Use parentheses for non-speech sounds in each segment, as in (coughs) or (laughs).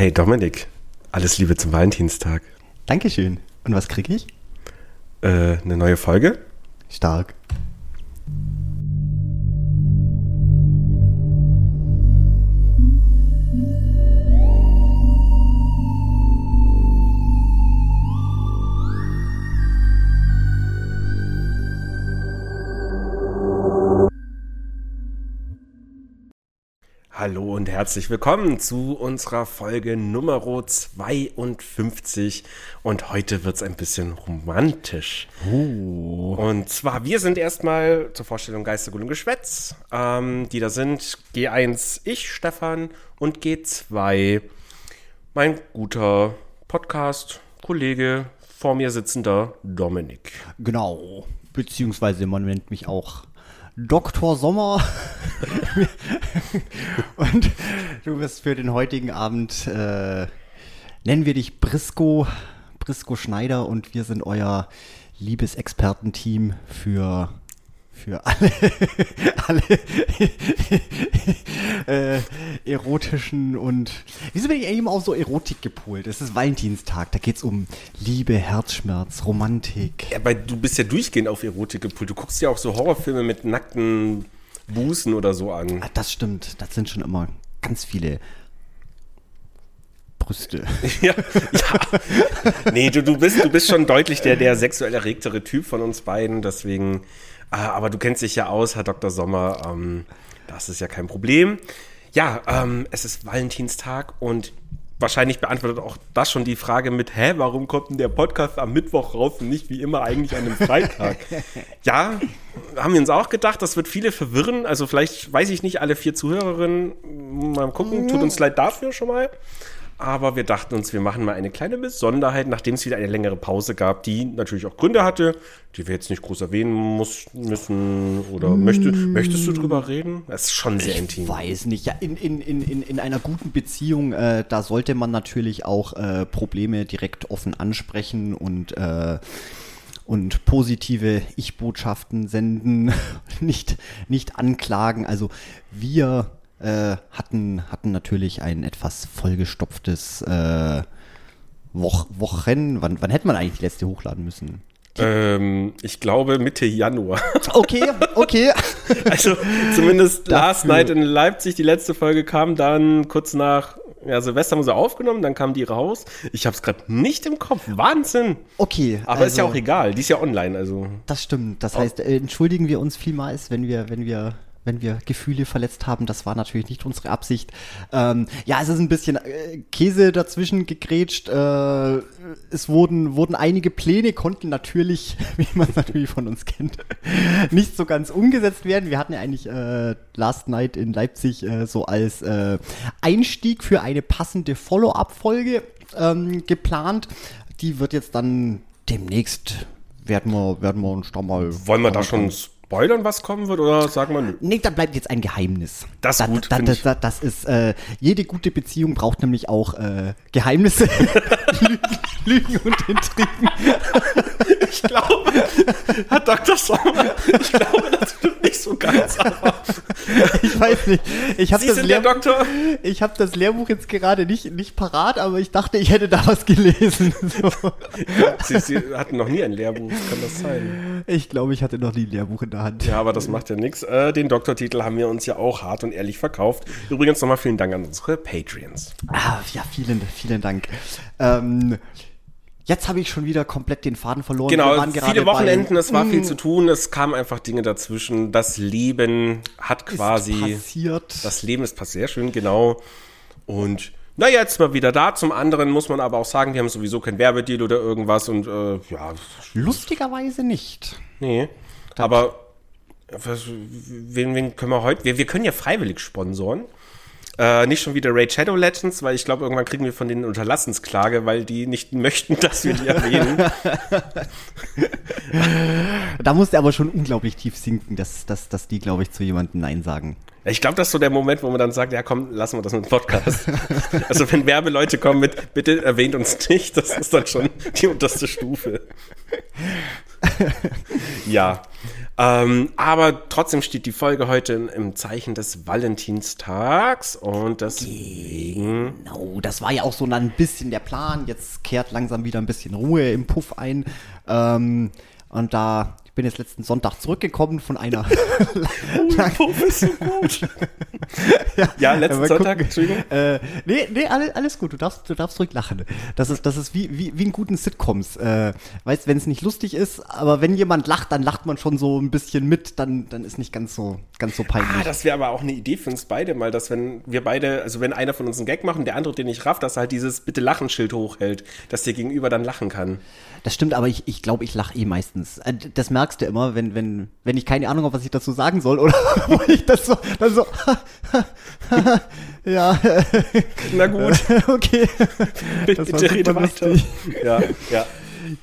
Hey Dominik, alles Liebe zum Valentinstag. Dankeschön. Und was krieg ich? Äh, eine neue Folge? Stark. Hallo und herzlich willkommen zu unserer Folge Nummer 52. Und heute wird es ein bisschen romantisch. Oh. Und zwar, wir sind erstmal zur Vorstellung Geister, Gut und Geschwätz. Ähm, die da sind G1 ich, Stefan, und G2 mein guter Podcast-Kollege, vor mir sitzender Dominik. Genau. Beziehungsweise man nennt mich auch Dr. Sommer. (laughs) Und du wirst für den heutigen Abend, äh, nennen wir dich Brisco, Brisco Schneider und wir sind euer Liebesexpertenteam für für alle, (laughs) alle (laughs) äh, erotischen und wieso bin ich eigentlich immer auch so Erotik gepolt? Es ist Valentinstag, da geht es um Liebe, Herzschmerz, Romantik. Ja, aber du bist ja durchgehend auf Erotik gepult. Du guckst ja auch so Horrorfilme mit nackten Busen oder so an. Ah, das stimmt, das sind schon immer ganz viele Brüste. (laughs) ja, ja. Nee, du, du, bist, du bist schon deutlich der, der sexuell erregtere Typ von uns beiden, deswegen aber du kennst dich ja aus, Herr Dr. Sommer. Ähm, das ist ja kein Problem. Ja, ähm, es ist Valentinstag und wahrscheinlich beantwortet auch das schon die Frage mit, hä, warum kommt denn der Podcast am Mittwoch raus und nicht wie immer eigentlich an einem Freitag? (laughs) ja, haben wir uns auch gedacht, das wird viele verwirren. Also vielleicht, weiß ich nicht, alle vier Zuhörerinnen, mal gucken, tut uns leid dafür schon mal. Aber wir dachten uns, wir machen mal eine kleine Besonderheit, nachdem es wieder eine längere Pause gab, die natürlich auch Gründe hatte, die wir jetzt nicht groß erwähnen muss, müssen. Oder mm. möchte, möchtest du drüber reden? Das ist schon sehr ich intim. Ich weiß nicht. Ja, in, in, in, in einer guten Beziehung, äh, da sollte man natürlich auch äh, Probleme direkt offen ansprechen und äh, und positive Ich-Botschaften senden, (laughs) nicht, nicht anklagen. Also wir äh, hatten, hatten natürlich ein etwas vollgestopftes äh, Woch Wochen. Wann, wann hätte man eigentlich die letzte hochladen müssen? Ähm, ich glaube Mitte Januar. (laughs) Okay, okay. (laughs) also zumindest Last Night in Leipzig, die letzte Folge kam dann kurz nach ja, Silvester haben sie aufgenommen, dann kam die raus. Ich habe es gerade nicht im Kopf. Wahnsinn. Okay. Aber also, ist ja auch egal. Die ist ja online, also. Das stimmt. Das heißt, äh, entschuldigen wir uns vielmals, wenn wir, wenn wir wenn wir Gefühle verletzt haben. Das war natürlich nicht unsere Absicht. Ähm, ja, es ist ein bisschen äh, Käse dazwischen gegrätscht. Äh, es wurden, wurden einige Pläne, konnten natürlich, (laughs) wie man es natürlich von uns kennt, (laughs) nicht so ganz umgesetzt werden. Wir hatten ja eigentlich äh, Last Night in Leipzig äh, so als äh, Einstieg für eine passende Follow-up-Folge ähm, geplant. Die wird jetzt dann demnächst werden wir, werden wir uns da mal. Wollen wir da schon spoilern, was kommen wird, oder sagen wir nö? Nee, da bleibt jetzt ein Geheimnis. Das ist gut. Da, da, da, das ist, äh, jede gute Beziehung braucht nämlich auch äh, Geheimnisse, (laughs) Lügen und Intrigen. ich glaube, Herr Dr. Sommer, ich glaube, das stimmt nicht so ganz, aber ich weiß nicht. Ich Sie das Doktor? Ich habe das Lehrbuch jetzt gerade nicht, nicht parat, aber ich dachte, ich hätte da was gelesen. So. Sie, Sie, hatten noch nie ein Lehrbuch, kann das sein? Ich glaube, ich hatte noch nie ein Lehrbuch in der Hand. Ja, aber das macht ja nichts. Äh, den Doktortitel haben wir uns ja auch hart und ehrlich verkauft. Übrigens nochmal vielen Dank an unsere Patreons. Ah, ja, vielen, vielen Dank. Ähm, Jetzt habe ich schon wieder komplett den Faden verloren. Genau, viele Wochenenden, es war viel zu tun, es kamen einfach Dinge dazwischen. Das Leben hat quasi. Ist passiert. Das Leben ist passiert, sehr schön, genau. Und na, jetzt mal wieder da. Zum anderen muss man aber auch sagen, wir haben sowieso kein Werbedeal oder irgendwas und äh, ja. Lustigerweise nicht. Nee. Das aber was, wen, wen können wir heute? Wir, wir können ja freiwillig sponsoren. Äh, nicht schon wieder Raid Shadow Legends, weil ich glaube, irgendwann kriegen wir von denen Unterlassensklage, weil die nicht (laughs) möchten, dass wir die erwähnen. (laughs) da muss der aber schon unglaublich tief sinken, dass, dass, dass die, glaube ich, zu jemandem Nein sagen. Ich glaube, das ist so der Moment, wo man dann sagt, ja komm, lassen wir das mit dem Podcast. (laughs) also wenn Werbeleute kommen mit, bitte erwähnt uns nicht, das ist dann schon die unterste Stufe. (laughs) ja. Ähm, aber trotzdem steht die Folge heute im Zeichen des Valentinstags und deswegen. Genau, das war ja auch so ein bisschen der Plan. Jetzt kehrt langsam wieder ein bisschen Ruhe im Puff ein. Ähm, und da ich bin jetzt letzten Sonntag zurückgekommen von einer. (laughs) oh, bist du gut? (laughs) ja, ja, letzten Sonntag, Entschuldigung. Äh, nee, nee, alles, alles gut, du darfst, du darfst ruhig lachen. Das ist, das ist wie, wie, wie in guten Sitcoms. Äh, weißt, wenn es nicht lustig ist, aber wenn jemand lacht, dann lacht man schon so ein bisschen mit, dann, dann ist nicht ganz so, ganz so peinlich. Ah, das wäre aber auch eine Idee für uns beide mal, dass wenn wir beide, also wenn einer von uns einen Gag macht und der andere den nicht rafft, dass er halt dieses Bitte Lachen-Schild hochhält, dass der Gegenüber dann lachen kann. Das stimmt, aber ich, ich glaube, ich lache eh meistens. Äh, das merkst du immer, wenn, wenn, wenn ich keine Ahnung habe, was ich dazu sagen soll, oder (laughs) wo ich das so, dann so, (laughs) ja. Na gut. (laughs) okay. Bitte, bitte rede weiter. Ja, ja.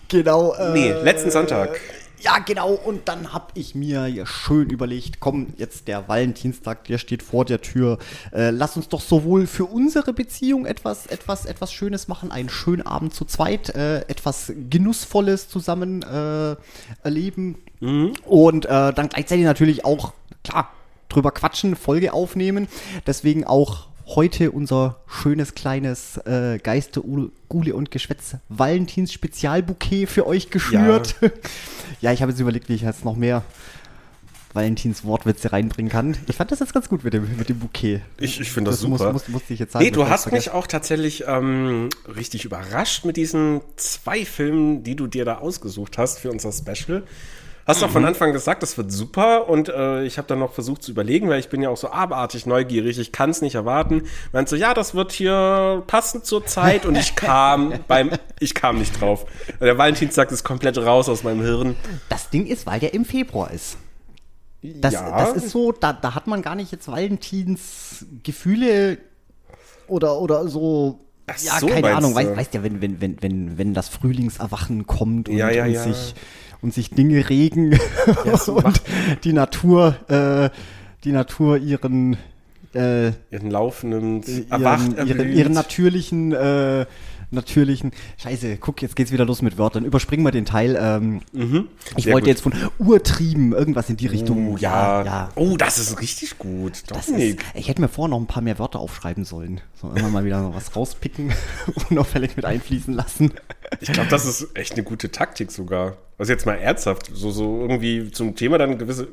Genau. Äh, nee, letzten Sonntag. Ja, genau. Und dann habe ich mir ja schön überlegt, komm, jetzt der Valentinstag, der steht vor der Tür. Äh, lass uns doch sowohl für unsere Beziehung etwas, etwas, etwas Schönes machen, einen schönen Abend zu zweit, äh, etwas Genussvolles zusammen äh, erleben. Mhm. Und äh, dann gleichzeitig natürlich auch, klar, drüber quatschen, Folge aufnehmen. Deswegen auch heute unser schönes kleines äh, Geiste, Gule und Geschwätz Valentins Spezialbouquet für euch geschnürt. Ja, (laughs) ja ich habe jetzt überlegt, wie ich jetzt noch mehr Valentins Wortwitze reinbringen kann. Ich fand das jetzt ganz gut mit dem, mit dem Bouquet. Ich, ich finde das, das, super. Muss, muss, muss ich jetzt sagen, nee, du hast mich auch tatsächlich ähm, richtig überrascht mit diesen zwei Filmen, die du dir da ausgesucht hast für unser Special. Hast doch von mhm. Anfang gesagt, das wird super und äh, ich habe dann noch versucht zu überlegen, weil ich bin ja auch so abartig neugierig, ich kann es nicht erwarten. Meint so, ja, das wird hier passend zur Zeit und ich kam (laughs) beim, ich kam nicht drauf. Der Valentinstag ist komplett raus aus meinem Hirn. Das Ding ist, weil der im Februar ist. Das, ja. das ist so, da, da hat man gar nicht jetzt Valentins Gefühle oder, oder so ja, so, keine Ahnung, weißt, weißt ja, wenn, wenn, wenn, wenn, wenn das Frühlingserwachen kommt und, ja, ja, und sich und sich Dinge regen ja, (laughs) und die Natur, äh, die Natur ihren äh, ihren laufenden, ihren, ihren, ihren, natürlichen äh, natürlichen. Scheiße, guck, jetzt geht's wieder los mit Wörtern. Überspringen wir den Teil. Ähm, mhm, ich wollte gut. jetzt von Urtrieben irgendwas in die Richtung. Oh, ja, ja. Oh, das ist richtig gut. Das ist, ich hätte mir vorher noch ein paar mehr Wörter aufschreiben sollen. So immer mal wieder was rauspicken (laughs) und auffällig mit einfließen lassen. Ich glaube, das ist echt eine gute Taktik sogar. Also jetzt mal ernsthaft, so, so irgendwie zum Thema dann gewisse.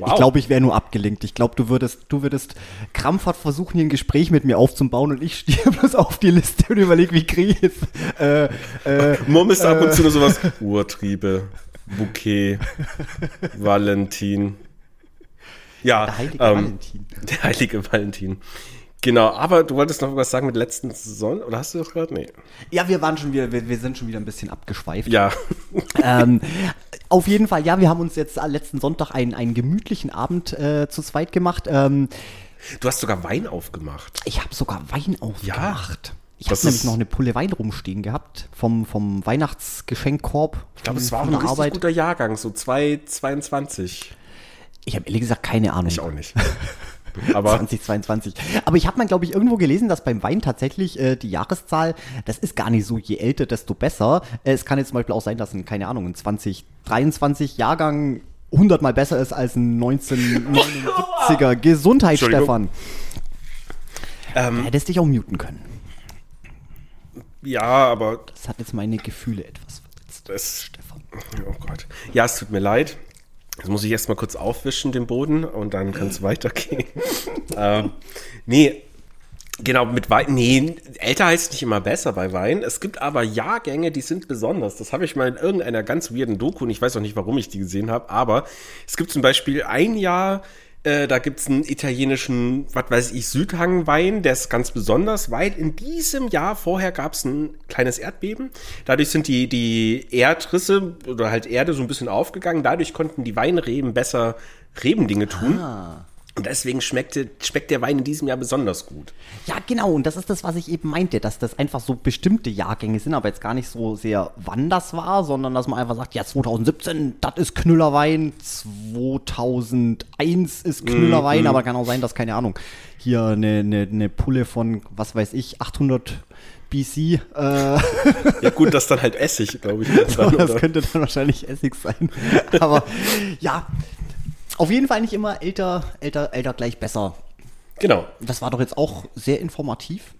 Wow. Ich glaube, ich wäre nur abgelenkt. Ich glaube, du würdest, du würdest krampfhaft versuchen, hier ein Gespräch mit mir aufzubauen und ich stehe (laughs) bloß auf die Liste und überlege, wie kriege ich jetzt. Äh, äh, Murmelst äh, ab und zu nur sowas. Urtriebe, Bouquet, (laughs) Valentin. Ja, der heilige ähm, Valentin. (laughs) Der heilige Valentin. Genau, aber du wolltest noch was sagen mit letzten Saison, oder hast du das gerade? Nee. Ja, wir waren schon wieder, wir, wir sind schon wieder ein bisschen abgeschweift. Ja. (laughs) ähm, auf jeden Fall, ja, wir haben uns jetzt letzten Sonntag einen, einen gemütlichen Abend äh, zu zweit gemacht. Ähm, du hast sogar Wein aufgemacht. Ich habe sogar Wein aufgemacht. Ja. Ich habe nämlich noch eine Pulle Wein rumstehen gehabt vom, vom Weihnachtsgeschenkkorb. Ich glaube, es war ein richtig Arbeit. guter Jahrgang, so 2,22. Ich habe ehrlich gesagt keine Ahnung. Ich auch nicht. (laughs) Aber 2022. Aber ich habe mal, glaube ich, irgendwo gelesen, dass beim Wein tatsächlich äh, die Jahreszahl, das ist gar nicht so, je älter, desto besser. Äh, es kann jetzt zum Beispiel auch sein, dass ein, keine Ahnung, ein 2023 Jahrgang 100 mal besser ist als ein 1979er. Gesundheit, Stefan. Ähm, hättest dich auch muten können. Ja, aber. Das hat jetzt meine Gefühle etwas verletzt. Das, Stefan. Oh Gott. Ja, es tut mir leid. Jetzt muss ich erstmal kurz aufwischen, den Boden, und dann kann es (laughs) weitergehen. ähm, nee, Genau, mit Wein. Nee, älter heißt nicht immer besser bei Wein. Es gibt aber Jahrgänge, die sind besonders. Das habe ich mal in irgendeiner ganz weirden Doku und ich weiß auch nicht, warum ich die gesehen habe. Aber es gibt zum Beispiel ein Jahr, äh, da gibt's einen italienischen, was weiß ich, Südhangwein, der ist ganz besonders, weil in diesem Jahr vorher gab's ein kleines Erdbeben. Dadurch sind die, die Erdrisse oder halt Erde so ein bisschen aufgegangen. Dadurch konnten die Weinreben besser Rebendinge tun. Ah. Und deswegen schmeckte, schmeckt der Wein in diesem Jahr besonders gut. Ja, genau. Und das ist das, was ich eben meinte, dass das einfach so bestimmte Jahrgänge sind, aber jetzt gar nicht so sehr, wann das war, sondern dass man einfach sagt, ja, 2017, das ist Knüllerwein, 2001 ist Knüllerwein, aber kann auch sein, dass, keine Ahnung, hier eine, eine, eine Pulle von, was weiß ich, 800 BC, äh, Ja, gut, das dann halt Essig, glaube ich. (laughs) Dann, das könnte dann wahrscheinlich Essig sein. (laughs) Aber ja, auf jeden Fall nicht immer älter, älter, älter gleich besser. Genau. Das war doch jetzt auch sehr informativ.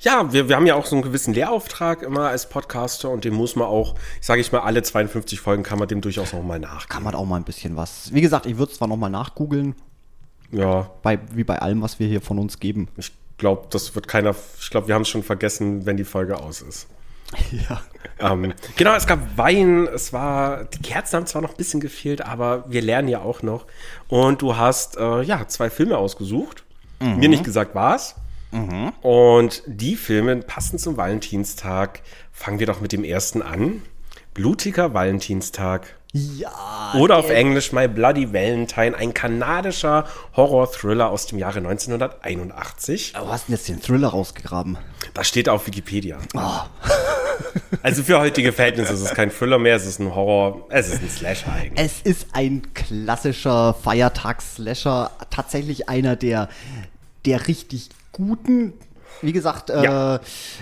Ja, wir, wir haben ja auch so einen gewissen Lehrauftrag immer als Podcaster und den muss man auch, sage ich mal, alle 52 Folgen kann man dem durchaus nochmal nachgehen. Kann man auch mal ein bisschen was. Wie gesagt, ich würde zwar nochmal nachgoogeln, Ja, bei, wie bei allem, was wir hier von uns geben. ich glaube, das wird keiner, ich glaube, wir haben es schon vergessen, wenn die Folge aus ist. (laughs) Ja. Ähm, genau, es gab Wein, es war, die Kerzen haben zwar noch ein bisschen gefehlt, aber wir lernen ja auch noch. Und du hast, äh, ja, zwei Filme ausgesucht. Mir nicht gesagt, was. Und die Filme passen zum Valentinstag. Fangen wir doch mit dem ersten an. Blutiger Valentinstag. Ja. Oder auf Englisch My Bloody Valentine, ein kanadischer Horror-Thriller aus dem Jahre 1981. Wo hast du denn jetzt den Thriller rausgegraben? Das steht auf Wikipedia. (laughs) Also für heutige Verhältnisse ist es kein Thriller mehr, es ist ein Horror, es ist ein Slasher eigentlich. Es ist ein klassischer Feiertags-Slasher. Tatsächlich einer der, der richtig guten. Wie gesagt, Ja. äh,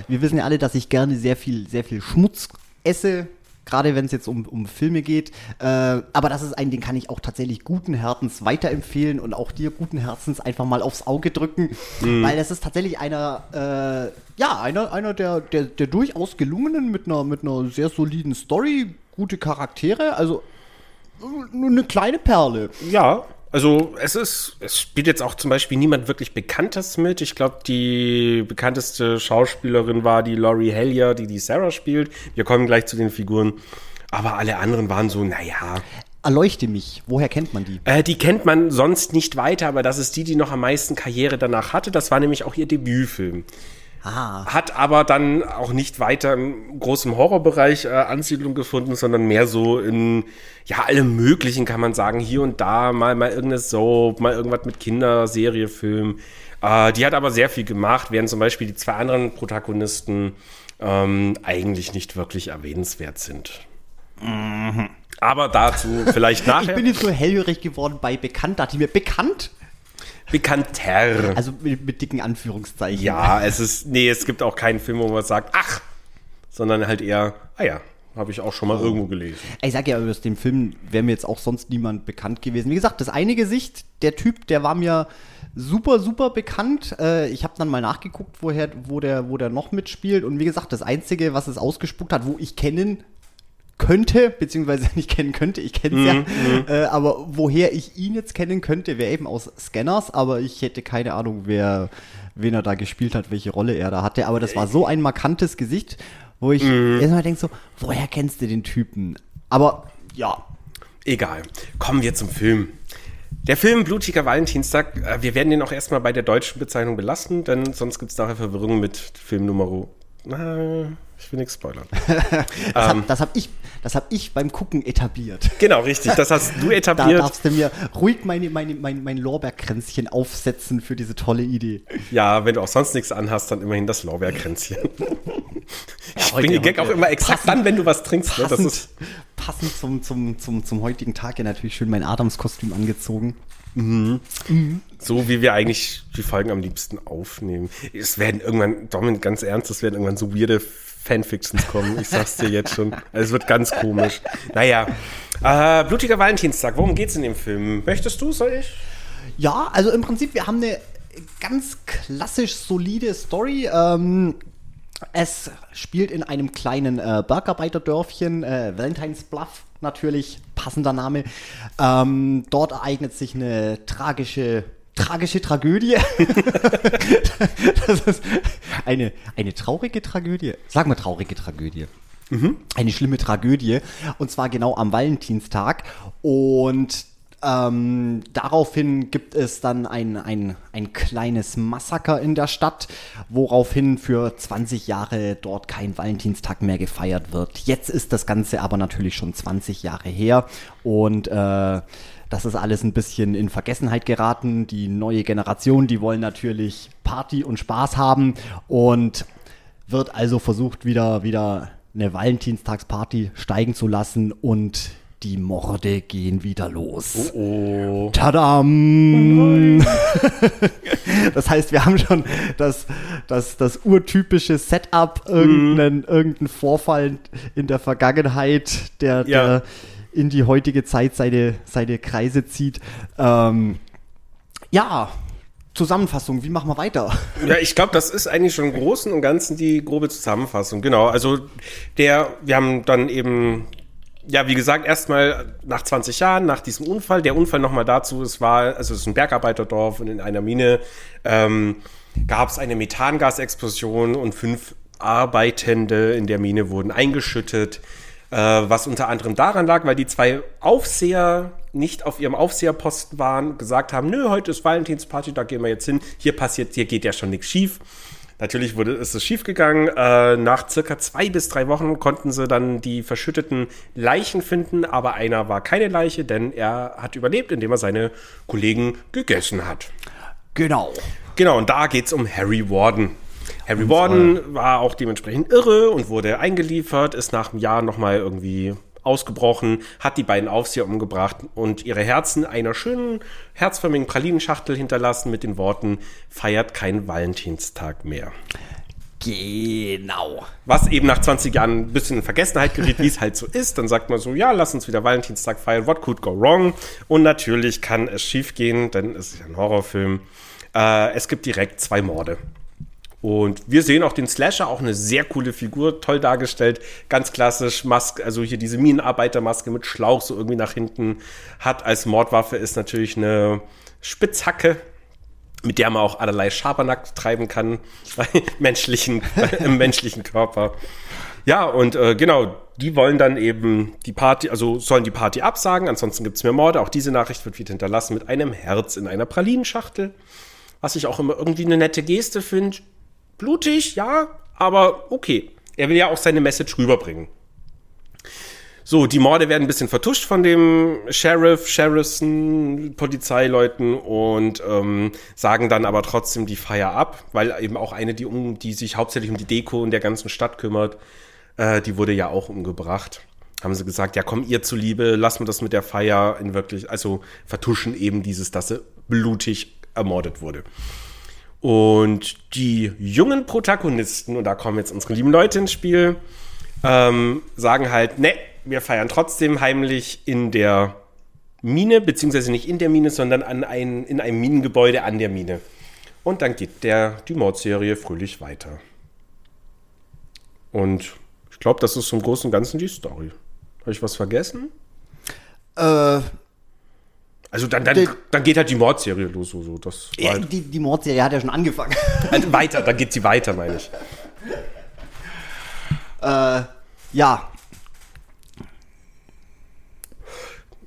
wir wissen ja alle, dass ich gerne sehr viel, sehr viel Schmutz esse. Gerade wenn es jetzt um, um Filme geht. Äh, aber das ist ein, den kann ich auch tatsächlich guten Herzens weiterempfehlen und auch dir guten Herzens einfach mal aufs Auge drücken. Weil das ist tatsächlich einer, äh, ja, einer, einer der, der, der durchaus gelungenen mit einer, mit einer sehr soliden Story, gute Charaktere. Also nur eine kleine Perle. Ja, also es ist, es spielt jetzt auch zum Beispiel niemand wirklich Bekanntes mit. Ich glaube, die bekannteste Schauspielerin war die Laurie Hellier, die die Sarah spielt. Wir kommen gleich zu den Figuren. Aber alle anderen waren so, naja, Erleuchte mich. Woher kennt man die? Äh, die kennt man sonst nicht weiter, aber das ist die, die noch am meisten Karriere danach hatte. Das war nämlich auch ihr Debütfilm. Ah. Hat aber dann auch nicht weiter im großen Horrorbereich äh, Ansiedlung gefunden, sondern mehr so in, ja, allem Möglichen kann man sagen. Hier und da mal, mal irgendeine Soap, mal irgendwas mit Kinderserie, Film. Äh, die hat aber sehr viel gemacht, während zum Beispiel die zwei anderen Protagonisten ähm, eigentlich nicht wirklich erwähnenswert sind. Aber dazu vielleicht (laughs) Ich nachher. bin jetzt so hellhörig geworden bei bekannt. Dachte ich mir, bekannt? Bekannter. Also mit, mit dicken Anführungszeichen. Ja, es ist, nee, es gibt auch keinen Film, wo man sagt, ach, sondern halt eher, ah ja, habe ich auch schon mal irgendwo gelesen. Ich sag ja, aus dem Film wäre mir jetzt auch sonst niemand bekannt gewesen. Wie gesagt, das eine Gesicht, der Typ, der war mir super, super bekannt. Äh, ich habe dann mal nachgeguckt, woher, wo der, wo der noch mitspielt. Und wie gesagt, das Einzige, was es ausgespuckt hat, wo ich kennen könnte, beziehungsweise nicht kennen könnte, ich kenne es ja, äh, aber woher ich ihn jetzt kennen könnte, wäre eben aus Scanners, aber ich hätte keine Ahnung, wer, wen er da gespielt hat, welche Rolle er da hatte, aber das war so ein markantes Gesicht, wo ich erstmal denke so, woher kennst du den Typen? Aber ja, Egal. Kommen wir zum Film. Der Film Blutiger Valentinstag, äh, wir werden den auch erstmal bei der deutschen Bezeichnung belassen, denn sonst gibt es nachher Verwirrung mit Filmnummer. Na, ich will nichts spoilern. (laughs) das Ähm. habe hab ich, das hab ich beim Gucken etabliert. Genau, richtig. Das hast du (laughs) Da etabliert. darfst du mir ruhig meine, meine, mein, mein Lorbeerkränzchen aufsetzen für diese tolle Idee. Ja, wenn du auch sonst nichts anhast, dann immerhin das Lorbeerkränzchen. (laughs) ich heute- bringe Gag auch immer exakt passend- dann, wenn du was trinkst. Ne? Das Passend, ist, passend zum, zum, zum, zum heutigen Tag ja natürlich schön mein Adams-Kostüm angezogen. So, wie wir eigentlich die Folgen am liebsten aufnehmen. Es werden irgendwann, Domin, ganz ernst, es werden irgendwann so weirde Fanfictions kommen. Ich sag's dir jetzt schon. Also, es wird ganz komisch. Naja, äh, Blutiger Valentinstag, worum geht's in dem Film? Möchtest du, soll ich? Ja, also im Prinzip, wir haben eine ganz klassisch solide Story. Ähm, es spielt in einem kleinen äh, Bergarbeiterdörfchen, äh, Valentine's Bluff natürlich, passender Name. Ähm, dort ereignet sich eine tragische, tragische Tragödie. (laughs) das ist eine, eine traurige Tragödie. Sagen wir traurige Tragödie. Eine schlimme Tragödie. Und zwar genau am Valentinstag. Und ähm, daraufhin gibt es dann ein, ein, ein kleines Massaker in der Stadt, woraufhin für 20 Jahre dort kein Valentinstag mehr gefeiert wird. Jetzt ist das Ganze aber natürlich schon 20 Jahre her und äh, das ist alles ein bisschen in Vergessenheit geraten. Die neue Generation, die wollen natürlich Party und Spaß haben und wird also versucht, wieder, wieder eine Valentinstagsparty steigen zu lassen und die Morde gehen wieder los. Oh, oh. Tadam! (laughs) das heißt, wir haben schon das, das, das urtypische Setup, irgendeinen, irgendeinen Vorfall in der Vergangenheit, der, Ja. der in die heutige Zeit seine, seine Kreise zieht. Ähm, ja, Zusammenfassung, wie machen wir weiter? Ja, ich glaube, das ist eigentlich schon im Großen und Ganzen die grobe Zusammenfassung. Genau. Also der, wir haben dann eben, ja, wie gesagt, erstmal nach 20 Jahren, nach diesem Unfall, der Unfall nochmal dazu, es war, also es ist ein Bergarbeiterdorf und in einer Mine ähm, gab es eine Methangasexplosion und fünf Arbeitende in der Mine wurden eingeschüttet. Äh, was unter anderem daran lag, weil die zwei Aufseher nicht auf ihrem Aufseherposten waren, gesagt haben, nö, heute ist Valentinsparty, da gehen wir jetzt hin. Hier passiert, hier geht ja schon nichts schief. Natürlich wurde, ist es schief gegangen. Äh, nach circa zwei bis drei Wochen konnten sie dann die verschütteten Leichen finden, aber einer war keine Leiche, denn er hat überlebt, indem er seine Kollegen gegessen hat. Genau. Genau, und da geht's um Harry Warden. Harry Warden war auch dementsprechend irre und wurde eingeliefert, ist nach einem Jahr nochmal irgendwie ausgebrochen, hat die beiden Aufseher umgebracht und ihre Herzen einer schönen, herzförmigen Pralinenschachtel hinterlassen mit den Worten, feiert keinen Valentinstag mehr. Genau. Was eben nach 20 Jahren ein bisschen in Vergessenheit geriet, wie es halt so ist. Dann sagt man so, ja, lass uns wieder Valentinstag feiern. What could go wrong? Und natürlich kann es schief gehen, denn es ist ein Horrorfilm. Äh, es gibt direkt zwei Morde. Und wir sehen auch den Slasher, auch eine sehr coole Figur, toll dargestellt, ganz klassisch, Maske, also hier diese Minenarbeitermaske mit Schlauch so irgendwie nach hinten, hat als Mordwaffe ist natürlich eine Spitzhacke, mit der man auch allerlei Schabernack treiben kann (laughs) menschlichen, (laughs) im menschlichen Körper. Ja, und äh, genau, die wollen dann eben die Party, also sollen die Party absagen, ansonsten gibt's mehr Morde. Auch diese Nachricht wird wieder hinterlassen mit einem Herz in einer Pralinenschachtel. Was ich auch immer irgendwie eine nette Geste finde. Blutig, ja, aber okay. Er will ja auch seine Message rüberbringen. So, die Morde werden ein bisschen vertuscht von dem Sheriff, Sheriffson, Polizeileuten und ähm, sagen dann aber trotzdem die Feier ab, weil eben auch eine, die, um, die sich hauptsächlich um die Deko in der ganzen Stadt kümmert, äh, die wurde ja auch umgebracht. Haben sie gesagt, ja komm, ihr zuliebe, lassen wir das mit der Feier in wirklich, also vertuschen eben dieses, dass sie blutig ermordet wurde. Und die jungen Protagonisten, und da kommen jetzt unsere lieben Leute ins Spiel, ähm, sagen halt, ne, wir feiern trotzdem heimlich in der Mine, beziehungsweise nicht in der Mine, sondern an ein, in einem Minengebäude an der Mine. Und dann geht der, die Mordserie fröhlich weiter. Und ich glaube, das ist zum Großen und Ganzen die Story. Habe ich was vergessen? Äh, Also dann, dann, dann geht halt die Mordserie los. So, so. Das ja, halt, die, die Mordserie hat ja schon angefangen. (laughs) halt weiter, dann geht sie weiter, meine ich. äh, ja,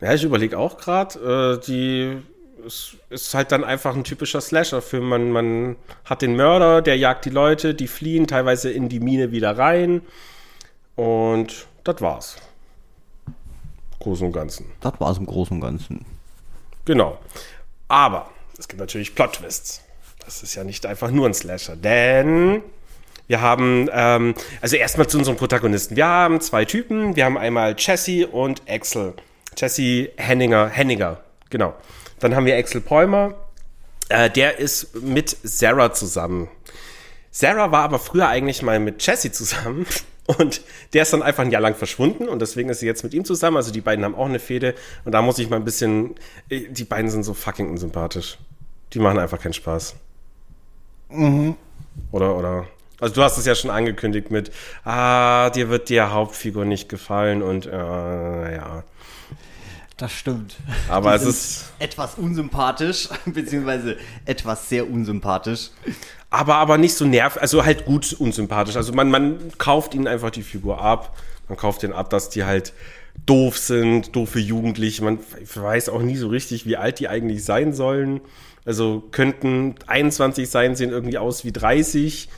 Ja, ich überlege auch gerade, äh, die es ist halt dann einfach ein typischer Slasher-Film. Man, man hat den Mörder, der jagt die Leute, die fliehen teilweise in die Mine wieder rein. Und das war's. Großen und Ganzen. das war es im Großen und Ganzen. Genau. Aber es gibt natürlich Plot-Twists. Das ist ja nicht einfach nur ein Slasher, denn wir haben, ähm, also erstmal zu unseren Protagonisten. Wir haben zwei Typen. Wir haben einmal Jesse und Axel. Jesse Henninger, Henninger, genau. Dann haben wir Axel Päumer. Äh, der ist mit Sarah zusammen. Sarah war aber früher eigentlich mal mit Jesse zusammen (laughs) und der ist dann einfach ein Jahr lang verschwunden und deswegen ist sie jetzt mit ihm zusammen. Also die beiden haben auch eine Fehde und da muss ich mal ein bisschen, äh, die beiden sind so fucking unsympathisch. Die machen einfach keinen Spaß. Oder, oder. Also du hast es ja schon angekündigt mit, ah, dir wird die Hauptfigur nicht gefallen und äh, ja. Das stimmt. Aber Die es ist- etwas unsympathisch, (laughs) beziehungsweise etwas sehr unsympathisch. Aber, aber nicht so nerv, also halt gut unsympathisch. Also man, man kauft ihnen einfach die Figur ab. Man kauft ihnen ab, dass die halt doof sind, doofe Jugendliche. Man weiß auch nie so richtig, wie alt die eigentlich sein sollen. Also könnten 21 sein, sehen irgendwie aus wie 30.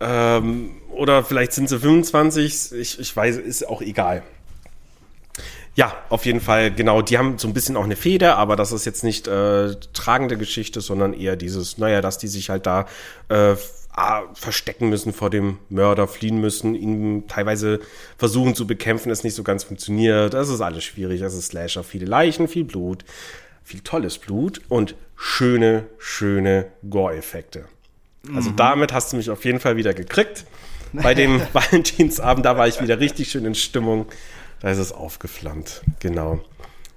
Ähm, oder vielleicht sind sie 25. Ich, ich weiß, ist auch egal. Ja, auf jeden Fall, genau. Die haben so ein bisschen auch eine Feder, aber das ist jetzt nicht äh, tragende Geschichte, sondern eher dieses, naja, dass die sich halt da äh, verstecken müssen vor dem Mörder, fliehen müssen, ihn teilweise versuchen zu bekämpfen, es nicht so ganz funktioniert. Das ist alles schwierig. Es ist Slasher, viele Leichen, viel Blut, viel tolles Blut und schöne, schöne Gore-Effekte. Also mhm. damit hast du mich auf jeden Fall wieder gekriegt. Bei dem (laughs) Valentinsabend, da war ich wieder richtig schön in Stimmung. Da ist es aufgeflammt, genau.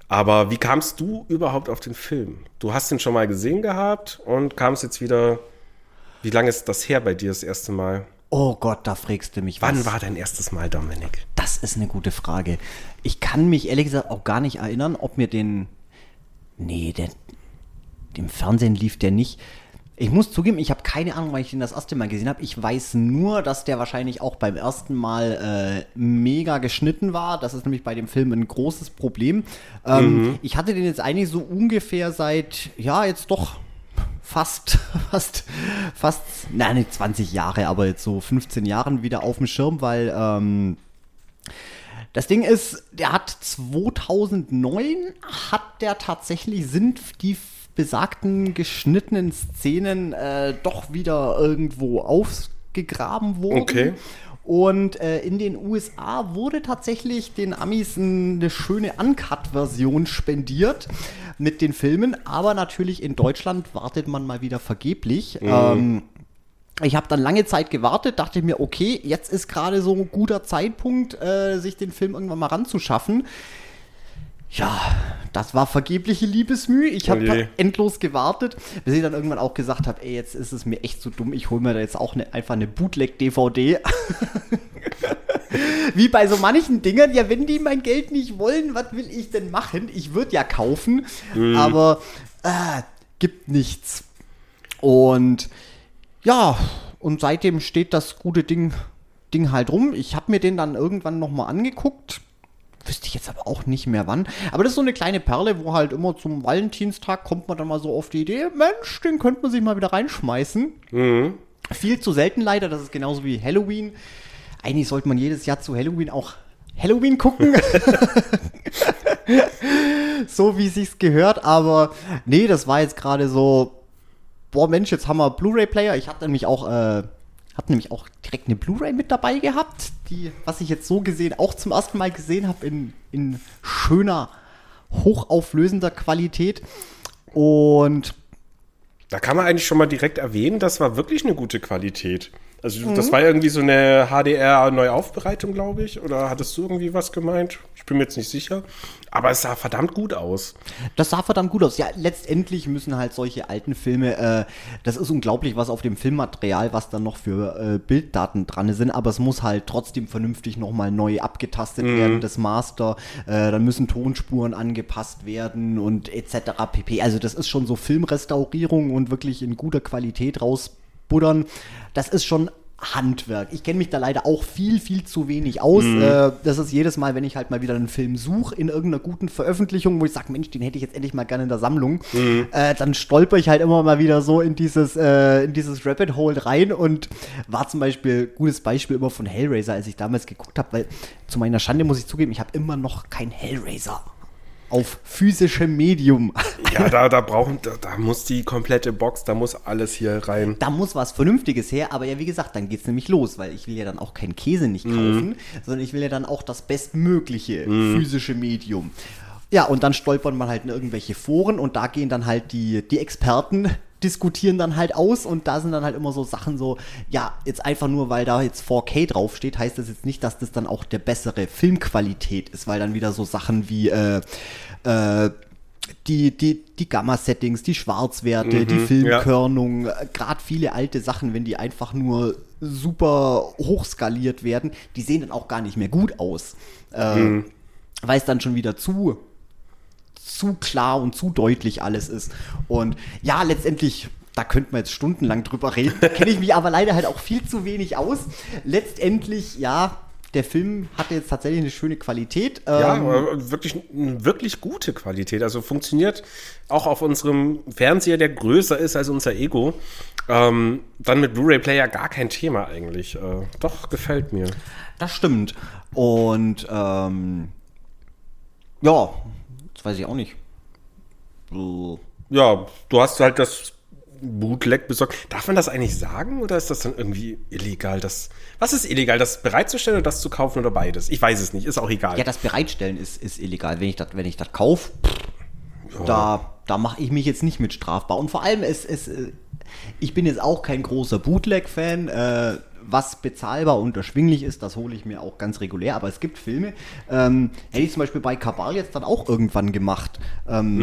Aber wie kamst du überhaupt auf den Film? Du hast ihn schon mal gesehen gehabt und kamst jetzt wieder. Wie lange ist das her bei dir das erste Mal? Oh Gott, da fragst du mich was. Wann war dein erstes Mal, Dominik? Das ist eine gute Frage. Ich kann mich ehrlich gesagt auch gar nicht erinnern, ob mir den. Nee, der. Im Fernsehen lief der nicht. Ich muss zugeben, ich habe keine Ahnung, wann ich den das erste Mal gesehen habe. Ich weiß nur, dass der wahrscheinlich auch beim ersten Mal äh, mega geschnitten war. Das ist nämlich bei dem Film ein großes Problem. Ähm, mhm. Ich hatte den jetzt eigentlich so ungefähr seit, ja, jetzt doch fast, (laughs) fast, fast, nein, nicht 20 Jahre, aber jetzt so 15 Jahren wieder auf dem Schirm, weil ähm, das Ding ist, der hat 2009 hat der tatsächlich sind die besagten geschnittenen Szenen äh, doch wieder irgendwo aufgegraben wurden. Okay. Und äh, in den USA wurde tatsächlich den Amis eine schöne Uncut-Version spendiert mit den Filmen, aber natürlich in Deutschland wartet man mal wieder vergeblich. Mhm. Ähm, ich habe dann lange Zeit gewartet, dachte mir, okay, jetzt ist gerade so ein guter Zeitpunkt, äh, sich den Film irgendwann mal ranzuschaffen. Ja, das war vergebliche Liebesmühe. Ich habe oh endlos gewartet, bis ich dann irgendwann auch gesagt habe, ey, jetzt ist es mir echt zu so dumm. Ich hole mir da jetzt auch ne, einfach eine Bootleg-DVD. (laughs) Wie bei so manchen Dingern, ja, wenn die mein Geld nicht wollen, was will ich denn machen? Ich würde ja kaufen, mhm. aber äh, gibt nichts. Und ja, und seitdem steht das gute Ding, Ding halt rum. Ich habe mir den dann irgendwann nochmal angeguckt Wüsste ich jetzt aber auch nicht mehr wann. Aber das ist so eine kleine Perle, wo halt immer zum Valentinstag kommt man dann mal so auf die Idee, Mensch, den könnte man sich mal wieder reinschmeißen. Mhm. Viel zu selten leider, das ist genauso wie Halloween. Eigentlich sollte man jedes Jahr zu Halloween auch Halloween gucken. (laughs) so wie sich's gehört, aber nee, das war jetzt gerade so, boah Mensch, jetzt haben wir Blu-ray-Player. Ich hatte nämlich auch äh, hab nämlich auch direkt eine Blu-ray mit dabei gehabt, die, was ich jetzt so gesehen, auch zum ersten Mal gesehen habe, in, in schöner, hochauflösender Qualität. Und da kann man eigentlich schon mal direkt erwähnen, das war wirklich eine gute Qualität. Also mhm. das war irgendwie so eine HDR-Neuaufbereitung, glaube ich. Oder hattest du irgendwie was gemeint? Ich bin mir jetzt nicht sicher. Aber es sah verdammt gut aus. Das sah verdammt gut aus. Ja, letztendlich müssen halt solche alten Filme, äh, das ist unglaublich, was auf dem Filmmaterial, was dann noch für äh, Bilddaten dran sind, aber es muss halt trotzdem vernünftig nochmal neu abgetastet mhm. werden, das Master. Äh, dann müssen Tonspuren angepasst werden und etc. pp. Also das ist schon so Filmrestaurierung und wirklich in guter Qualität rausbuddern. Das ist schon Handwerk. Ich kenne mich da leider auch viel, viel zu wenig aus. Mhm. Äh, das ist jedes Mal, wenn ich halt mal wieder einen Film suche in irgendeiner guten Veröffentlichung, wo ich sage, Mensch, den hätte ich jetzt endlich mal gerne in der Sammlung, mhm. äh, dann stolper ich halt immer mal wieder so in dieses, äh, in dieses Rapid Hole rein und war zum Beispiel, gutes Beispiel immer von Hellraiser, als ich damals geguckt habe, weil zu meiner Schande muss ich zugeben, ich habe immer noch kein Hellraiser auf physischem Medium. Ja, da, da brauchen, da, da, muss die komplette Box, da muss alles hier rein. Da muss was Vernünftiges her, aber ja, wie gesagt, dann geht es nämlich los, weil ich will ja dann auch keinen Käse nicht mhm. kaufen, mm. sondern ich will ja dann auch das bestmögliche mm. physische Medium. Ja, und dann stolpert man halt in irgendwelche Foren und da gehen dann halt die, die Experten diskutieren dann halt aus und da sind dann halt immer so Sachen so, ja, jetzt einfach nur, weil da jetzt 4K draufsteht, heißt das jetzt nicht, dass das dann auch der bessere Filmqualität ist, weil dann wieder so Sachen wie, äh, äh, die, die, die Gamma-Settings, die Schwarzwerte, mhm, die Filmkörnung, ja. Äh, gerade viele alte Sachen, wenn die einfach nur super hochskaliert werden, die sehen dann auch gar nicht mehr gut aus. Äh, mhm. Weil es dann schon wieder zu zu klar und zu deutlich alles ist. Und ja, letztendlich da könnte man jetzt stundenlang drüber reden. Da (laughs) kenne ich mich aber leider halt auch viel zu wenig aus. Letztendlich, ja, der Film hatte jetzt tatsächlich eine schöne Qualität. Ja, ähm, wirklich, wirklich gute Qualität. Also funktioniert auch auf unserem Fernseher, der größer ist als unser Ego. Ähm, dann mit Blu-ray-Player gar kein Thema eigentlich. Äh, doch, gefällt mir. Das stimmt. Und ähm, Ja, das weiß ich auch nicht. So. Ja, du hast halt das Bootleg besorgt. Darf man das eigentlich sagen oder ist das dann irgendwie illegal? Das, was ist illegal? Das bereitzustellen oder das zu kaufen oder beides? Ich weiß es nicht, ist auch egal. Ja, das Bereitstellen ist, ist illegal. Wenn ich das, wenn ich das kaufe, da, da mache ich mich jetzt nicht mit strafbar. Und vor allem, es, es, äh, ich bin jetzt auch kein großer Bootleg-Fan. Äh, was bezahlbar und erschwinglich ist, das hole ich mir auch ganz regulär. Aber es gibt Filme, ähm, hätte ich zum Beispiel bei Kabal jetzt dann auch irgendwann gemacht. Ähm,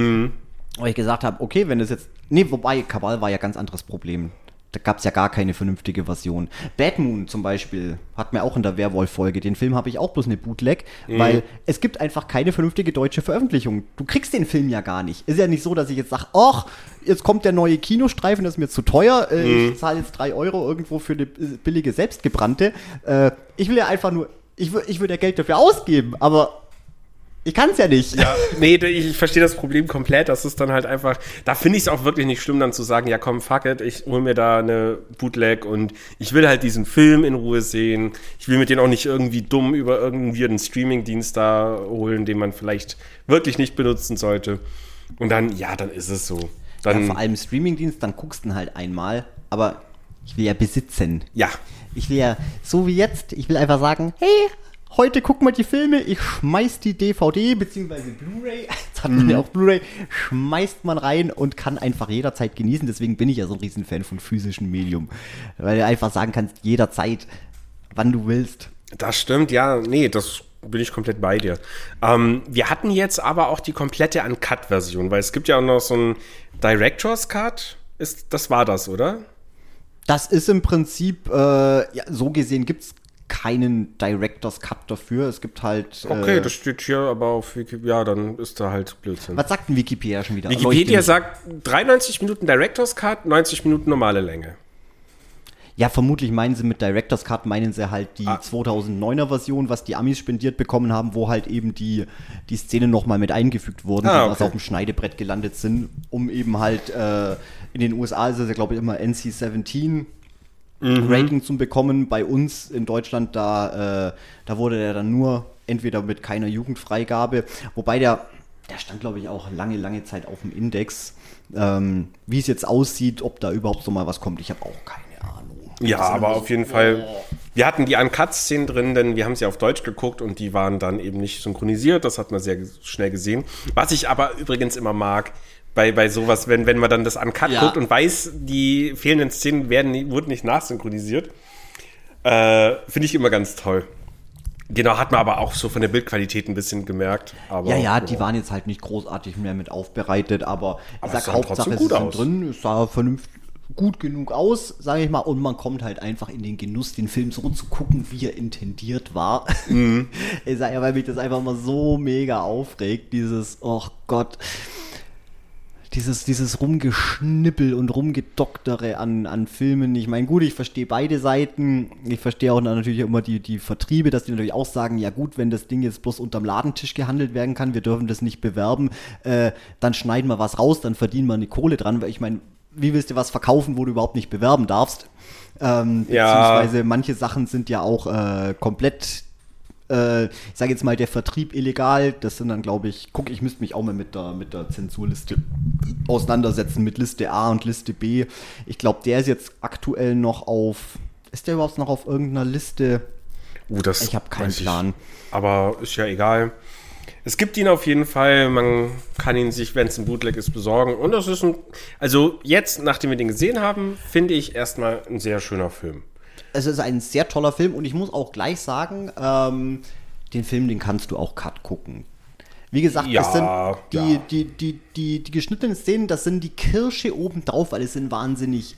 Weil ich gesagt habe, okay, wenn es jetzt. Nee, wobei, Kabal war ja ganz anderes Problem. Da gab es ja gar keine vernünftige Version. Bad Moon zum Beispiel hat mir auch in der Werwolf-Folge. Den Film habe ich auch bloß eine Bootleg, weil es gibt einfach keine vernünftige deutsche Veröffentlichung. Du kriegst den Film ja gar nicht. Ist ja nicht so, dass ich jetzt sage, ach, jetzt kommt der neue Kinostreifen, das ist mir zu teuer. Äh, Ich zahle jetzt drei Euro irgendwo für eine äh, billige Selbstgebrannte. Äh, ich will ja einfach nur, ich, ich würde ja Geld dafür ausgeben, aber ich kann es ja nicht. Ja, nee, ich verstehe das Problem komplett. Das ist dann halt einfach, da finde ich es auch wirklich nicht schlimm, dann zu sagen, ja komm, fuck it, ich hole mir da eine Bootleg und ich will halt diesen Film in Ruhe sehen. Ich will mir den auch nicht irgendwie dumm über irgendwie einen Streamingdienst da holen, den man vielleicht wirklich nicht benutzen sollte. Und dann, ja, dann ist es so. Ja, Dann, vor allem Streamingdienst, dann guckst du ihn halt einmal, aber ich will ja besitzen. ja, Ich will ja, so wie jetzt, ich will einfach sagen, hey, heute gucken wir die Filme, ich schmeiß die DVD bzw. Blu-ray, (laughs) jetzt hat man ja auch Blu-ray, schmeißt man rein und kann einfach jederzeit genießen. Deswegen bin ich ja so ein Riesenfan von physischem Medium. Weil du einfach sagen kannst, jederzeit, wann du willst. Das stimmt, ja, nee, das bin ich komplett bei dir. Ähm, wir hatten jetzt aber auch die komplette Uncut-Version, weil es gibt ja auch noch so ein Director's Cut. Ist, das war das, oder? Das ist im Prinzip, äh, ja, so gesehen gibt es keinen Director's Cut dafür. Es gibt halt. Okay, äh, das steht hier aber auf Wikipedia, ja, dann ist da halt Blödsinn. was sagt denn Wikipedia schon wieder? Wikipedia sagt 93 Minuten Director's Cut, 90 Minuten normale Länge. Ja, vermutlich meinen sie mit Director's Cut, meinen sie halt die Ah. 2009er Version, was die Amis spendiert bekommen haben, wo halt eben die, die Szenen nochmal mit eingefügt wurden, Ah, die was okay. auf dem Schneidebrett gelandet sind, um eben halt, äh, in den USA ist es ja, glaube ich, immer NC-17 Mhm. Rating zu bekommen. Bei uns in Deutschland, da, äh, da wurde der dann nur entweder mit keiner Jugendfreigabe, wobei der, der stand, glaube ich, auch lange, lange Zeit auf dem Index. Ähm, wie es jetzt aussieht, ob da überhaupt so mal was kommt, ich habe auch keine Ahnung. Ja, aber auf jeden Fall. Wir hatten die Uncut-Szenen drin, denn wir haben sie auf Deutsch geguckt und die waren dann eben nicht synchronisiert. Das hat man sehr schnell gesehen. Was ich aber übrigens immer mag, bei, bei sowas, wenn, wenn man dann das Uncut Ja. guckt und weiß, die fehlenden Szenen werden, wurden nicht nachsynchronisiert, äh, finde ich immer ganz toll. Genau, hat man aber auch so von der Bildqualität ein bisschen gemerkt. Aber, Ja, ja, die waren jetzt halt nicht großartig mehr mit aufbereitet, aber, Aber ich es sag, sah Hauptsache es ist drin, es sah vernünftig gut genug aus, sage ich mal, und man kommt halt einfach in den Genuss, den Film so zu gucken, wie er intendiert war. Mhm. (laughs) ich sag ja, weil mich das einfach mal so mega aufregt, dieses, oh Gott, dieses, dieses Rumgeschnippel und Rumgedoktere an, an Filmen. Ich meine, gut, ich verstehe beide Seiten. Ich verstehe auch natürlich immer die, die Vertriebe, dass die natürlich auch sagen, ja gut, wenn das Ding jetzt bloß unterm Ladentisch gehandelt werden kann, wir dürfen das nicht bewerben, äh, dann schneiden wir was raus, dann verdienen wir eine Kohle dran, weil ich meine, wie willst du was verkaufen, wo du überhaupt nicht bewerben darfst? Ähm, Ja. Beziehungsweise manche Sachen sind ja auch äh, komplett äh, ich sage jetzt mal, der Vertrieb illegal, das sind dann, glaube ich, guck, ich müsste mich auch mal mit der, mit der Zensurliste auseinandersetzen, mit Liste A und Liste B. Ich glaube, der ist jetzt aktuell noch auf, ist der überhaupt noch auf irgendeiner Liste? Uh, das Ich hab keinen Plan. Aber ist ja egal. Es gibt ihn auf jeden Fall. Man kann ihn sich, wenn es ein Bootleg ist, besorgen. Und das ist ein. Also, jetzt, nachdem wir den gesehen haben, finde ich erstmal ein sehr schöner Film. Es ist ein sehr toller Film und ich muss auch gleich sagen, ähm, den Film, den kannst du auch cut gucken. Wie gesagt, Ja, das sind die, ja. die, die, die, die geschnittenen Szenen, das sind die Kirsche obendrauf, weil es sind wahnsinnig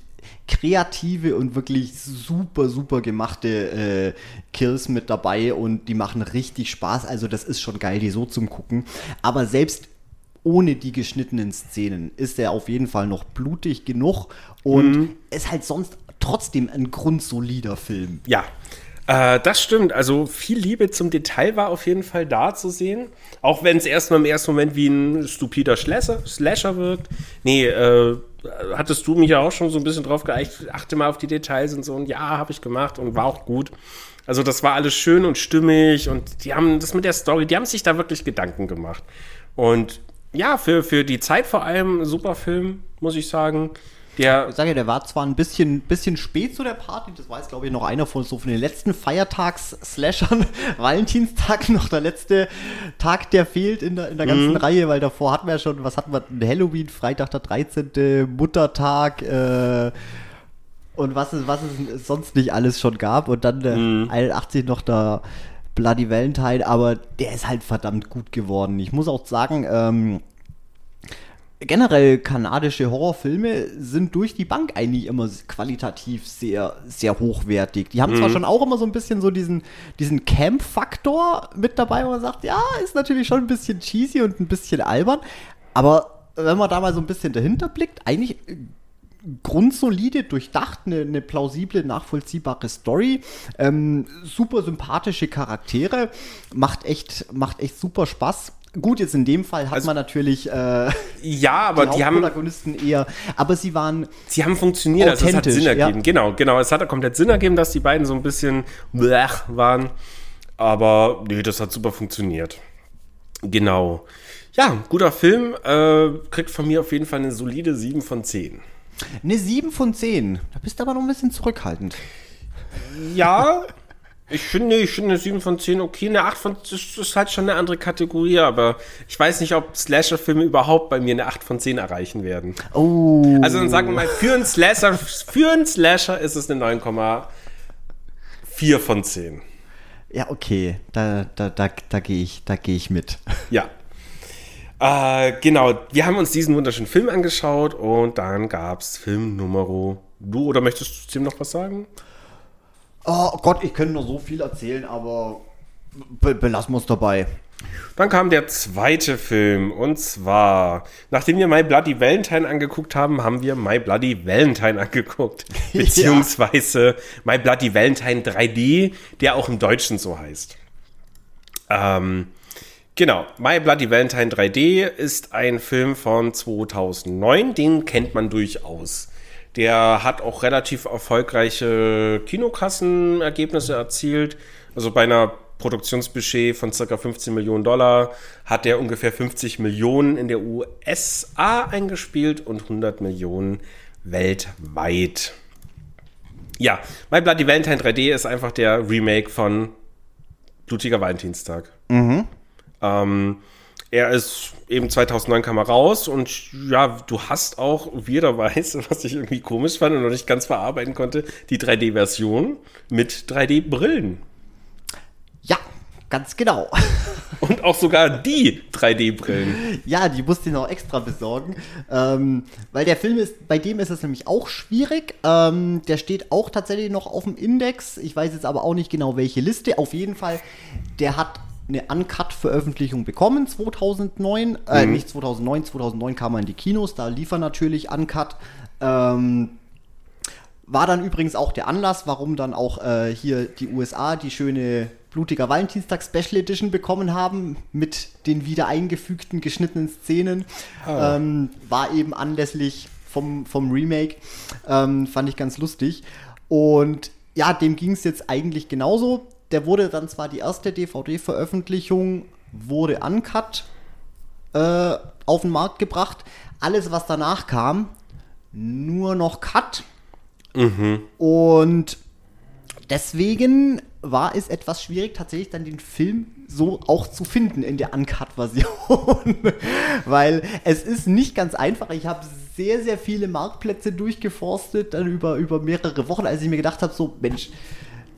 kreative und wirklich super, super gemachte äh, Kills mit dabei und die machen richtig Spaß. Also das ist schon geil, die so zum Gucken. Aber selbst ohne die geschnittenen Szenen ist er auf jeden Fall noch blutig genug und Mhm. ist halt sonst trotzdem ein grundsolider Film. Ja, äh, das stimmt. Also, viel Liebe zum Detail war auf jeden Fall da zu sehen. Auch wenn es erstmal im ersten Moment wie ein stupider Slasher, Slasher wirkt. Nee, äh, hattest du mich ja auch schon so ein bisschen drauf geeicht, achte mal auf die Details und so. Und ja, habe ich gemacht und war auch gut. Also das war alles schön und stimmig und die haben das mit der Story, die haben sich da wirklich Gedanken gemacht. Und ja, für, für die Zeit vor allem super Film, muss ich sagen. Der, ich sage ja, der war zwar ein bisschen, bisschen spät zu der Party, das war jetzt, glaube ich, noch einer von so von den letzten Feiertags-Slashern. (laughs) Valentinstag noch der letzte Tag, der fehlt in der, in der ganzen mhm. Reihe, weil davor hatten wir ja schon, was hatten wir, Halloween, Freitag der 13., Muttertag, äh, und was es, was es sonst nicht alles schon gab. Und dann mhm. 81 noch der Bloody Valentine, aber der ist halt verdammt gut geworden. Ich muss auch sagen, ähm, generell kanadische Horrorfilme sind durch die Bank eigentlich immer qualitativ sehr, sehr hochwertig. Die haben mhm. zwar schon auch immer so ein bisschen so diesen, diesen Camp-Faktor mit dabei, wo man sagt, ja, ist natürlich schon ein bisschen cheesy und ein bisschen albern, aber wenn man da mal so ein bisschen dahinter blickt, eigentlich grundsolide, durchdacht, eine, eine, plausible, nachvollziehbare Story, ähm, super sympathische Charaktere, macht echt, macht echt super Spaß. Gut, jetzt in dem Fall hat also, man natürlich äh, ja, (laughs) aber die, die haben Protagonisten eher, aber sie waren sie haben funktioniert, also es hat Sinn ergeben. Ja. Genau, genau, es hat komplett Sinn ergeben, dass die beiden so ein bisschen blech waren, aber nee, das hat super funktioniert. Genau. Ja, guter Film, äh, kriegt von mir auf jeden Fall eine solide 7 von 10. Eine 7 von 10. Da bist du aber noch ein bisschen zurückhaltend. Ja, (laughs) ich finde, ich finde eine 7 von 10 okay. Eine 8 von das ist halt schon eine andere Kategorie, aber ich weiß nicht, ob Slasher-Filme überhaupt bei mir eine 8 von 10 erreichen werden. Oh. Also dann sagen wir mal, für einen Slasher, für einen Slasher ist es eine 9,4 von 10. Ja, okay. Da, da, da, da gehe ich, geh ich mit. (laughs) Ja. Äh, genau, wir haben uns diesen wunderschönen Film angeschaut und dann gab es Film Nummer. Du oder möchtest du dem noch was sagen? Oh Gott, ich könnte noch so viel erzählen, aber be belassen wir es dabei. Dann kam der zweite Film und zwar, nachdem wir My Bloody Valentine angeguckt haben, haben wir My Bloody Valentine angeguckt. (laughs) Beziehungsweise. My Bloody Valentine 3D, der auch im Deutschen so heißt. Ähm, genau, My Bloody Valentine 3D ist ein Film von 2009, den kennt man durchaus. Der hat auch relativ erfolgreiche Kinokassenergebnisse erzielt. Also bei einer Produktionsbudget von ca. 15 Millionen Dollar hat er ungefähr 50 Millionen in der USA eingespielt und 100 Millionen weltweit. Ja, My Bloody Valentine 3D ist einfach der Remake von Blutiger Valentinstag. Mhm. Ähm, er ist eben 2009 kam er raus und ja, du hast auch, wie jeder weiß, (laughs) was ich irgendwie komisch fand und noch nicht ganz verarbeiten konnte, die 3D-Version mit 3D-Brillen. Ja, ganz genau. (laughs) Und auch sogar die 3D-Brillen. Ja, die musste ich noch extra besorgen. Ähm, weil der Film ist, bei dem ist es nämlich auch schwierig. Ähm, der steht auch tatsächlich noch auf dem Index. Ich weiß jetzt aber auch nicht genau, welche Liste. Auf jeden Fall, der hat eine Uncut-Veröffentlichung bekommen, 2009. Äh, mhm. nicht 2009, 2009 kam er in die Kinos, da lief er natürlich Uncut. Ähm, war dann übrigens auch der Anlass, warum dann auch äh, hier die USA die schöne Blutiger Valentinstag Special Edition bekommen haben mit den wieder eingefügten geschnittenen Szenen. Ah. Ähm, war eben anlässlich vom, vom Remake. Ähm, fand ich ganz lustig. Und ja, dem ging es jetzt eigentlich genauso der wurde dann zwar die erste DVD-Veröffentlichung, wurde uncut äh, auf den Markt gebracht. Alles, was danach kam, nur noch Cut. Mhm. Und deswegen war es etwas schwierig, tatsächlich dann den Film so auch zu finden in der Uncut-Version. (laughs) Weil es ist nicht ganz einfach. Ich habe sehr, sehr viele Marktplätze durchgeforstet, dann über, über mehrere Wochen, als ich mir gedacht habe, so, Mensch,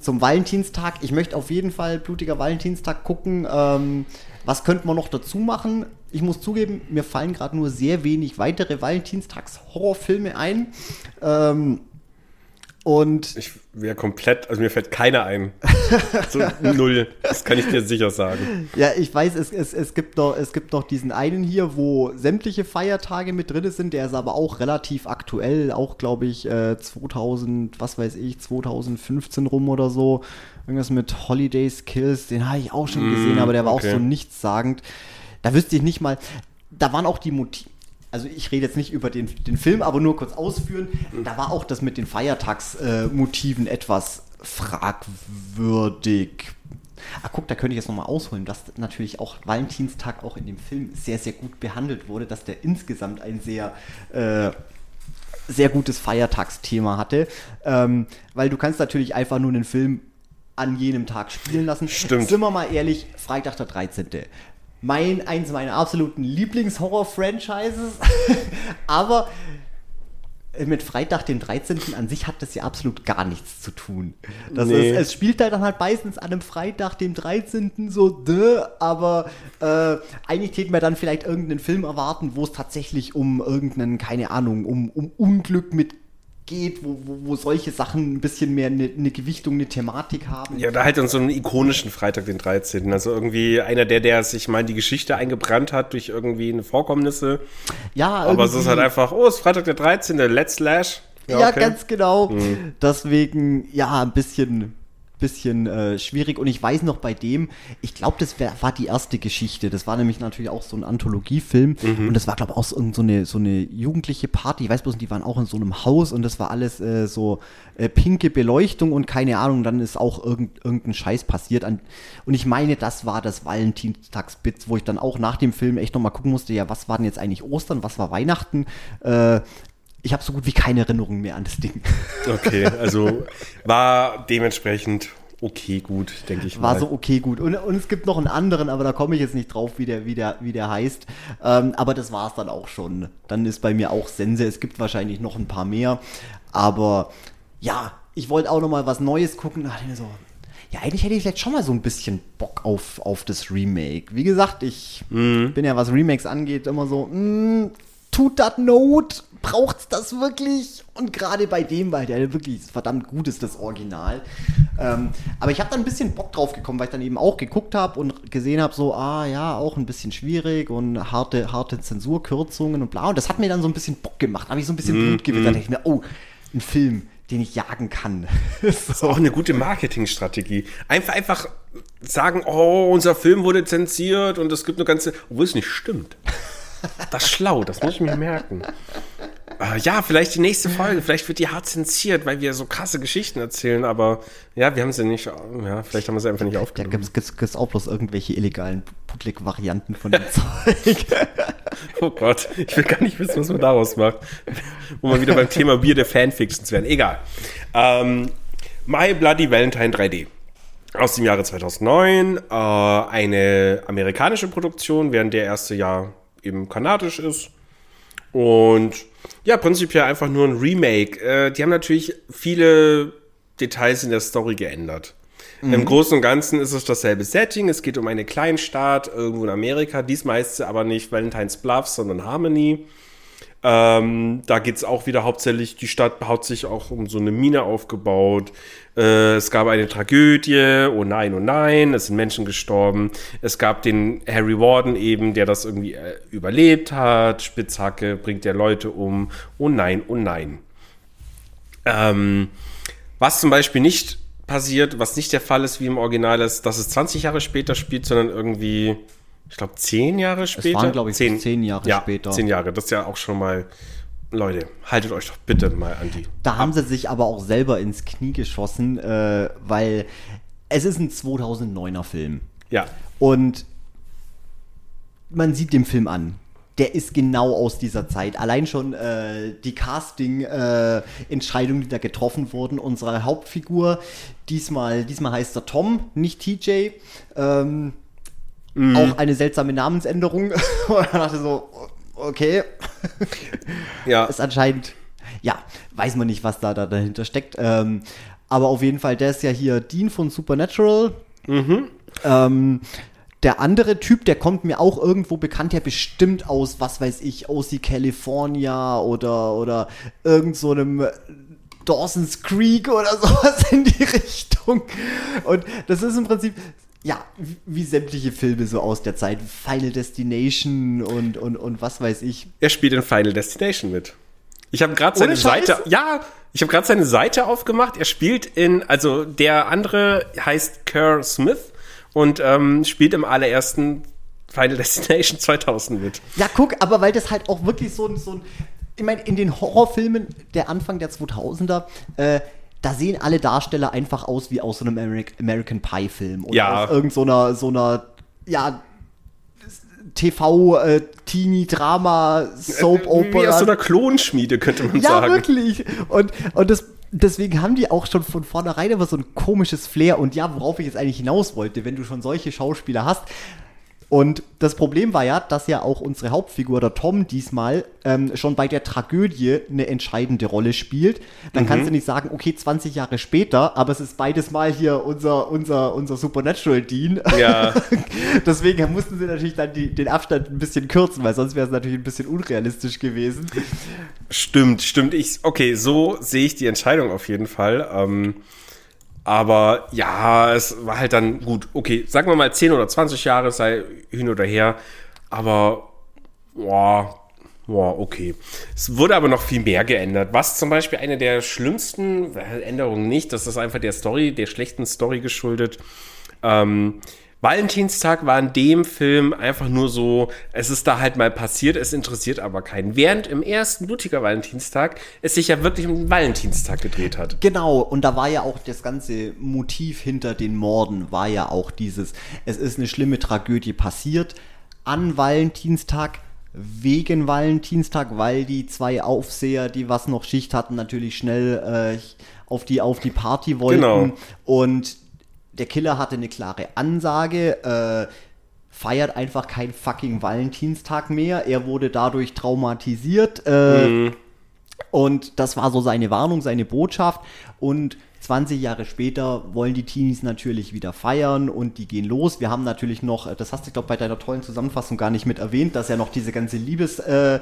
zum Valentinstag. Ich möchte auf jeden Fall blutiger Valentinstag gucken. Ähm, was könnte man noch dazu machen? Ich muss zugeben, mir fallen gerade nur sehr wenig weitere Valentinstags-Horrorfilme ein. Ähm, und ich wäre komplett, also mir fällt keiner ein. so (laughs) null, das kann ich dir sicher sagen. Ja, ich weiß, es, es, es, gibt noch, es gibt noch diesen einen hier, wo sämtliche Feiertage mit drin sind, der ist aber auch relativ aktuell, auch glaube ich äh, 2000, was weiß ich, 2015 rum oder so. Irgendwas mit Holidays Kills, den habe ich auch schon gesehen, mm, aber der war okay. auch so nichtssagend. Da wüsste ich nicht mal, da waren auch die Motive also ich rede jetzt nicht über den, den Film, aber nur kurz ausführen. Da war auch das mit den Feiertagsmotiven äh, etwas fragwürdig. Ah, guck, da könnte ich jetzt nochmal ausholen, dass natürlich auch Valentinstag auch in dem Film sehr, sehr gut behandelt wurde, dass der insgesamt ein sehr, äh, sehr gutes Feiertagsthema hatte. Ähm, weil du kannst natürlich einfach nur einen Film an jenem Tag spielen lassen. Stimmt. Sind wir mal ehrlich, Freitag der 13. Mein, eins meiner absoluten Lieblings-Horror-Franchises. (laughs) Aber mit Freitag, den 13. an sich hat das ja absolut gar nichts zu tun. Das Nee. ist, es spielt halt dann halt meistens an einem Freitag, dem 13. so, dö, aber äh, eigentlich täten wir dann vielleicht irgendeinen Film erwarten, wo es tatsächlich um irgendeinen, keine Ahnung, um, um Unglück mit geht, wo, wo, wo solche Sachen ein bisschen mehr eine, eine Gewichtung, eine Thematik haben. Ja, da halt dann so einen ikonischen Freitag, den 13. Also irgendwie einer, der, der sich mal in die Geschichte eingebrannt hat durch irgendwie eine Vorkommnisse. Ja, Aber es ist halt einfach, oh, es ist Freitag der 13. Let's Slash. Ja, okay. ganz genau. Mhm. Deswegen, ja, ein bisschen, bisschen äh, schwierig. Und ich weiß noch bei dem, ich glaube, das wär, war die erste Geschichte. Das war nämlich natürlich auch so ein Anthologiefilm. Mhm. Und das war, glaube ich, auch so, eine, so eine jugendliche Party. Ich weiß bloß, die waren auch in so einem Haus und das war alles äh, so äh, pinke Beleuchtung und keine Ahnung. Dann ist auch irgend, irgendein Scheiß passiert. An, und ich meine, das war das Valentinstagsbits, wo ich dann auch nach dem Film echt nochmal gucken musste, ja, was war denn jetzt eigentlich Ostern, was war Weihnachten? Ich habe so gut wie keine Erinnerung mehr an das Ding. (laughs) Okay, also war dementsprechend okay, gut, denke ich War mal. so okay, gut. Und, und es gibt noch einen anderen, aber da komme ich jetzt nicht drauf, wie der, wie der, wie der heißt. Ähm, aber das war es dann auch schon. Dann ist bei mir auch Sense. Es gibt wahrscheinlich noch ein paar mehr. Aber ja, ich wollte auch noch mal was Neues gucken. Mir so, ja, eigentlich hätte ich vielleicht schon mal so ein bisschen Bock auf, auf das Remake. Wie gesagt, ich Mhm. bin ja, was Remakes angeht, immer so, mm, tut das Not? Braucht's das wirklich? Und gerade bei dem, weil der wirklich verdammt gut ist, das Original. Ähm, aber ich habe dann ein bisschen Bock drauf gekommen, weil ich dann eben auch geguckt habe und gesehen habe, so, ah ja, auch ein bisschen schwierig und harte, harte Zensurkürzungen und bla. Und das hat mir dann so ein bisschen Bock gemacht. habe ich so ein bisschen Blut gewittert. Da dachte ich mir, oh, ein Film, den ich jagen kann. (laughs) ist auch eine gute Marketingstrategie. Einfach, einfach sagen, oh, unser Film wurde zensiert und es gibt eine ganze, obwohl es nicht stimmt. Das ist schlau, das muss ich mir merken. Äh, ja, vielleicht die nächste Folge, vielleicht wird die hart zensiert, weil wir so krasse Geschichten erzählen, aber ja, wir haben sie nicht, ja, vielleicht haben wir sie einfach nicht Da aufgenommen. gibt es auch bloß irgendwelche illegalen Bootleg-Varianten von dem (laughs) Zeug. Oh Gott, ich will gar nicht wissen, was man daraus macht. Wo wir wieder beim Thema Bier der Fanfictions werden. Egal. Ähm, My Bloody Valentine 3D. Aus dem Jahre 2009. Äh, eine amerikanische Produktion, während der erste Jahr eben kanadisch ist. Und ja, prinzipiell einfach nur ein Remake. Äh, die haben natürlich viele Details in der Story geändert. Im Großen und Ganzen ist es dasselbe Setting. Es geht um eine Kleinstadt irgendwo in Amerika. Diesmal heißt sie aber nicht Valentine's Bluffs, sondern Harmony. Ähm, da geht es auch wieder hauptsächlich, die Stadt hat sich auch um so eine Mine aufgebaut. Äh, es gab eine Tragödie, oh nein, oh nein, es sind Menschen gestorben. Es gab den Harry Warden eben, der das irgendwie äh, überlebt hat. Spitzhacke bringt der Leute um, oh nein, oh nein. Ähm, was zum Beispiel nicht passiert, was nicht der Fall ist wie im Original ist, dass es 20 Jahre später spielt, sondern irgendwie, ich glaube, 10 Jahre später. waren, glaub ich, 10 Jahre ja, später. 10 Jahre, das ist ja auch schon mal. Leute, haltet euch doch bitte mal an die. Da haben sie sich aber auch selber ins Knie geschossen, äh, weil es ist ein 2009er Film. Ja, Und man sieht dem Film an. Der ist genau aus dieser Zeit. Allein schon äh, die Casting-Entscheidungen, die da getroffen wurden. Unsere Hauptfigur, diesmal, diesmal heißt er Tom, nicht TJ. Ähm, Auch eine seltsame Namensänderung. (laughs) Und ich dachte so, okay. ja. ist anscheinend, ja, weiß man nicht, was da, da dahinter steckt. Ähm, aber auf jeden Fall, der ist ja hier Dean von Supernatural. Ähm, der andere Typ, der kommt mir auch irgendwo bekannt, der bestimmt aus, was weiß ich, OC California oder, oder irgend so einem Dawson's Creek oder (laughs) sowas in die Richtung. Und das ist im Prinzip, ja, wie, sämtliche Filme so aus der Zeit. Final Destination und, und, und was weiß ich. Er spielt in Final Destination mit. Ich habe gerade seine Seite, ja, ich habe gerade seine Seite aufgemacht. Er spielt in, also der andere heißt Kerr Smith und ähm, spielt im allerersten Final (laughs) Destination 2000 wird. Ja, guck, aber weil das halt auch wirklich so ein, so ein ich meine, in den Horrorfilmen der Anfang der 2000er, äh, da sehen alle Darsteller einfach aus wie aus so einem Ameri American Pie Film oder Ja. aus irgendeiner so einer ja TV äh, Teenie Drama Soap Wie aus so einer Klonschmiede, könnte man ja, sagen. wirklich. Und, und das, deswegen haben die auch schon von vornherein immer so ein komisches Flair. Und ja, worauf ich jetzt eigentlich hinaus wollte, wenn du schon solche Schauspieler hast. Und das Problem war ja, dass ja auch unsere Hauptfigur, der Tom, diesmal ähm, schon bei der Tragödie eine entscheidende Rolle spielt. Dann kannst du nicht sagen, okay, 20 Jahre später, aber es ist beides mal hier unser, unser, unser Supernatural Dean. Ja. (laughs) Deswegen mussten sie natürlich dann die, den Abstand ein bisschen kürzen, weil sonst wäre es natürlich ein bisschen unrealistisch gewesen. Stimmt, stimmt. Ich, okay, so sehe ich die Entscheidung auf jeden Fall. Ähm, aber ja, es war halt dann gut. Okay, sagen wir mal 10 oder 20 Jahre, sei hin oder her. Aber, boah, boah, okay. Es wurde aber noch viel mehr geändert. Was zum Beispiel eine der schlimmsten Änderungen nicht, das ist einfach der Story, der schlechten Story geschuldet. Ähm, Valentinstag war in dem Film einfach nur so, es ist da halt mal passiert, es interessiert aber keinen. Während im ersten blutiger Valentinstag es sich ja wirklich um den Valentinstag gedreht hat. Genau, und da war ja auch das ganze Motiv hinter den Morden, war ja auch dieses, es ist eine schlimme Tragödie passiert an Valentinstag, wegen Valentinstag, weil die zwei Aufseher, die was noch Schicht hatten, natürlich schnell äh, auf, die, auf die Party wollten. Genau. Und der Killer hatte eine klare Ansage, äh, feiert einfach keinen fucking Valentinstag mehr. Er wurde dadurch traumatisiert. Äh, und das war so seine Warnung, seine Botschaft. Und 20 Jahre später wollen die Teenies natürlich wieder feiern und die gehen los. Wir haben natürlich noch, äh, das hast du, glaube bei deiner tollen Zusammenfassung gar nicht mit erwähnt, dass ja noch diese ganze Liebes, äh,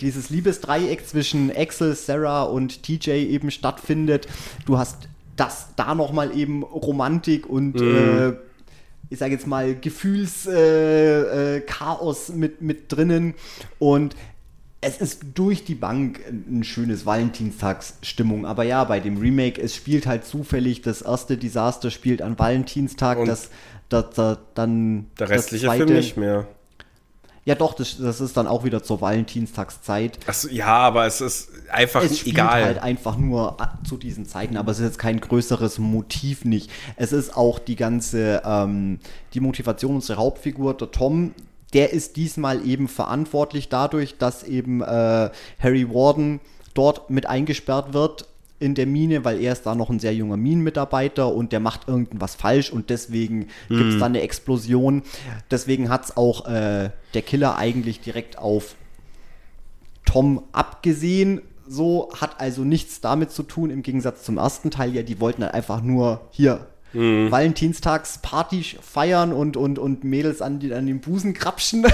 dieses Liebesdreieck zwischen Axel, Sarah und TJ eben stattfindet. Du hast das da nochmal eben Romantik und äh, ich sage jetzt mal, Gefühlschaos äh, Chaos mit, mit drinnen. Und es ist durch die Bank ein schönes Valentinstagsstimmung. Aber ja, bei dem Remake, es spielt halt zufällig, das erste Desaster spielt an Valentinstag, Und das, das, das dann. Der restliche zweite- Film nicht mehr. Ja, doch, das, das ist dann auch wieder zur Valentinstagszeit. Achso, ja, aber es ist einfach Es spielt egal. halt einfach nur zu diesen Zeiten, aber es ist jetzt kein größeres Motiv nicht. Es ist auch die ganze, ähm, die Motivation unserer Hauptfigur, der Tom, der ist diesmal eben verantwortlich dadurch, dass eben äh, Harry Warden dort mit eingesperrt wird in der Mine, weil er ist da noch ein sehr junger Minenmitarbeiter und der macht irgendwas falsch und deswegen gibt es dann eine Explosion. Deswegen hat es auch äh, der Killer eigentlich direkt auf Tom abgesehen. So hat also nichts damit zu tun, im Gegensatz zum ersten Teil. Ja, die wollten halt einfach nur hier Valentinstagsparty feiern und, und, und Mädels an, die, an den Busen krapschen.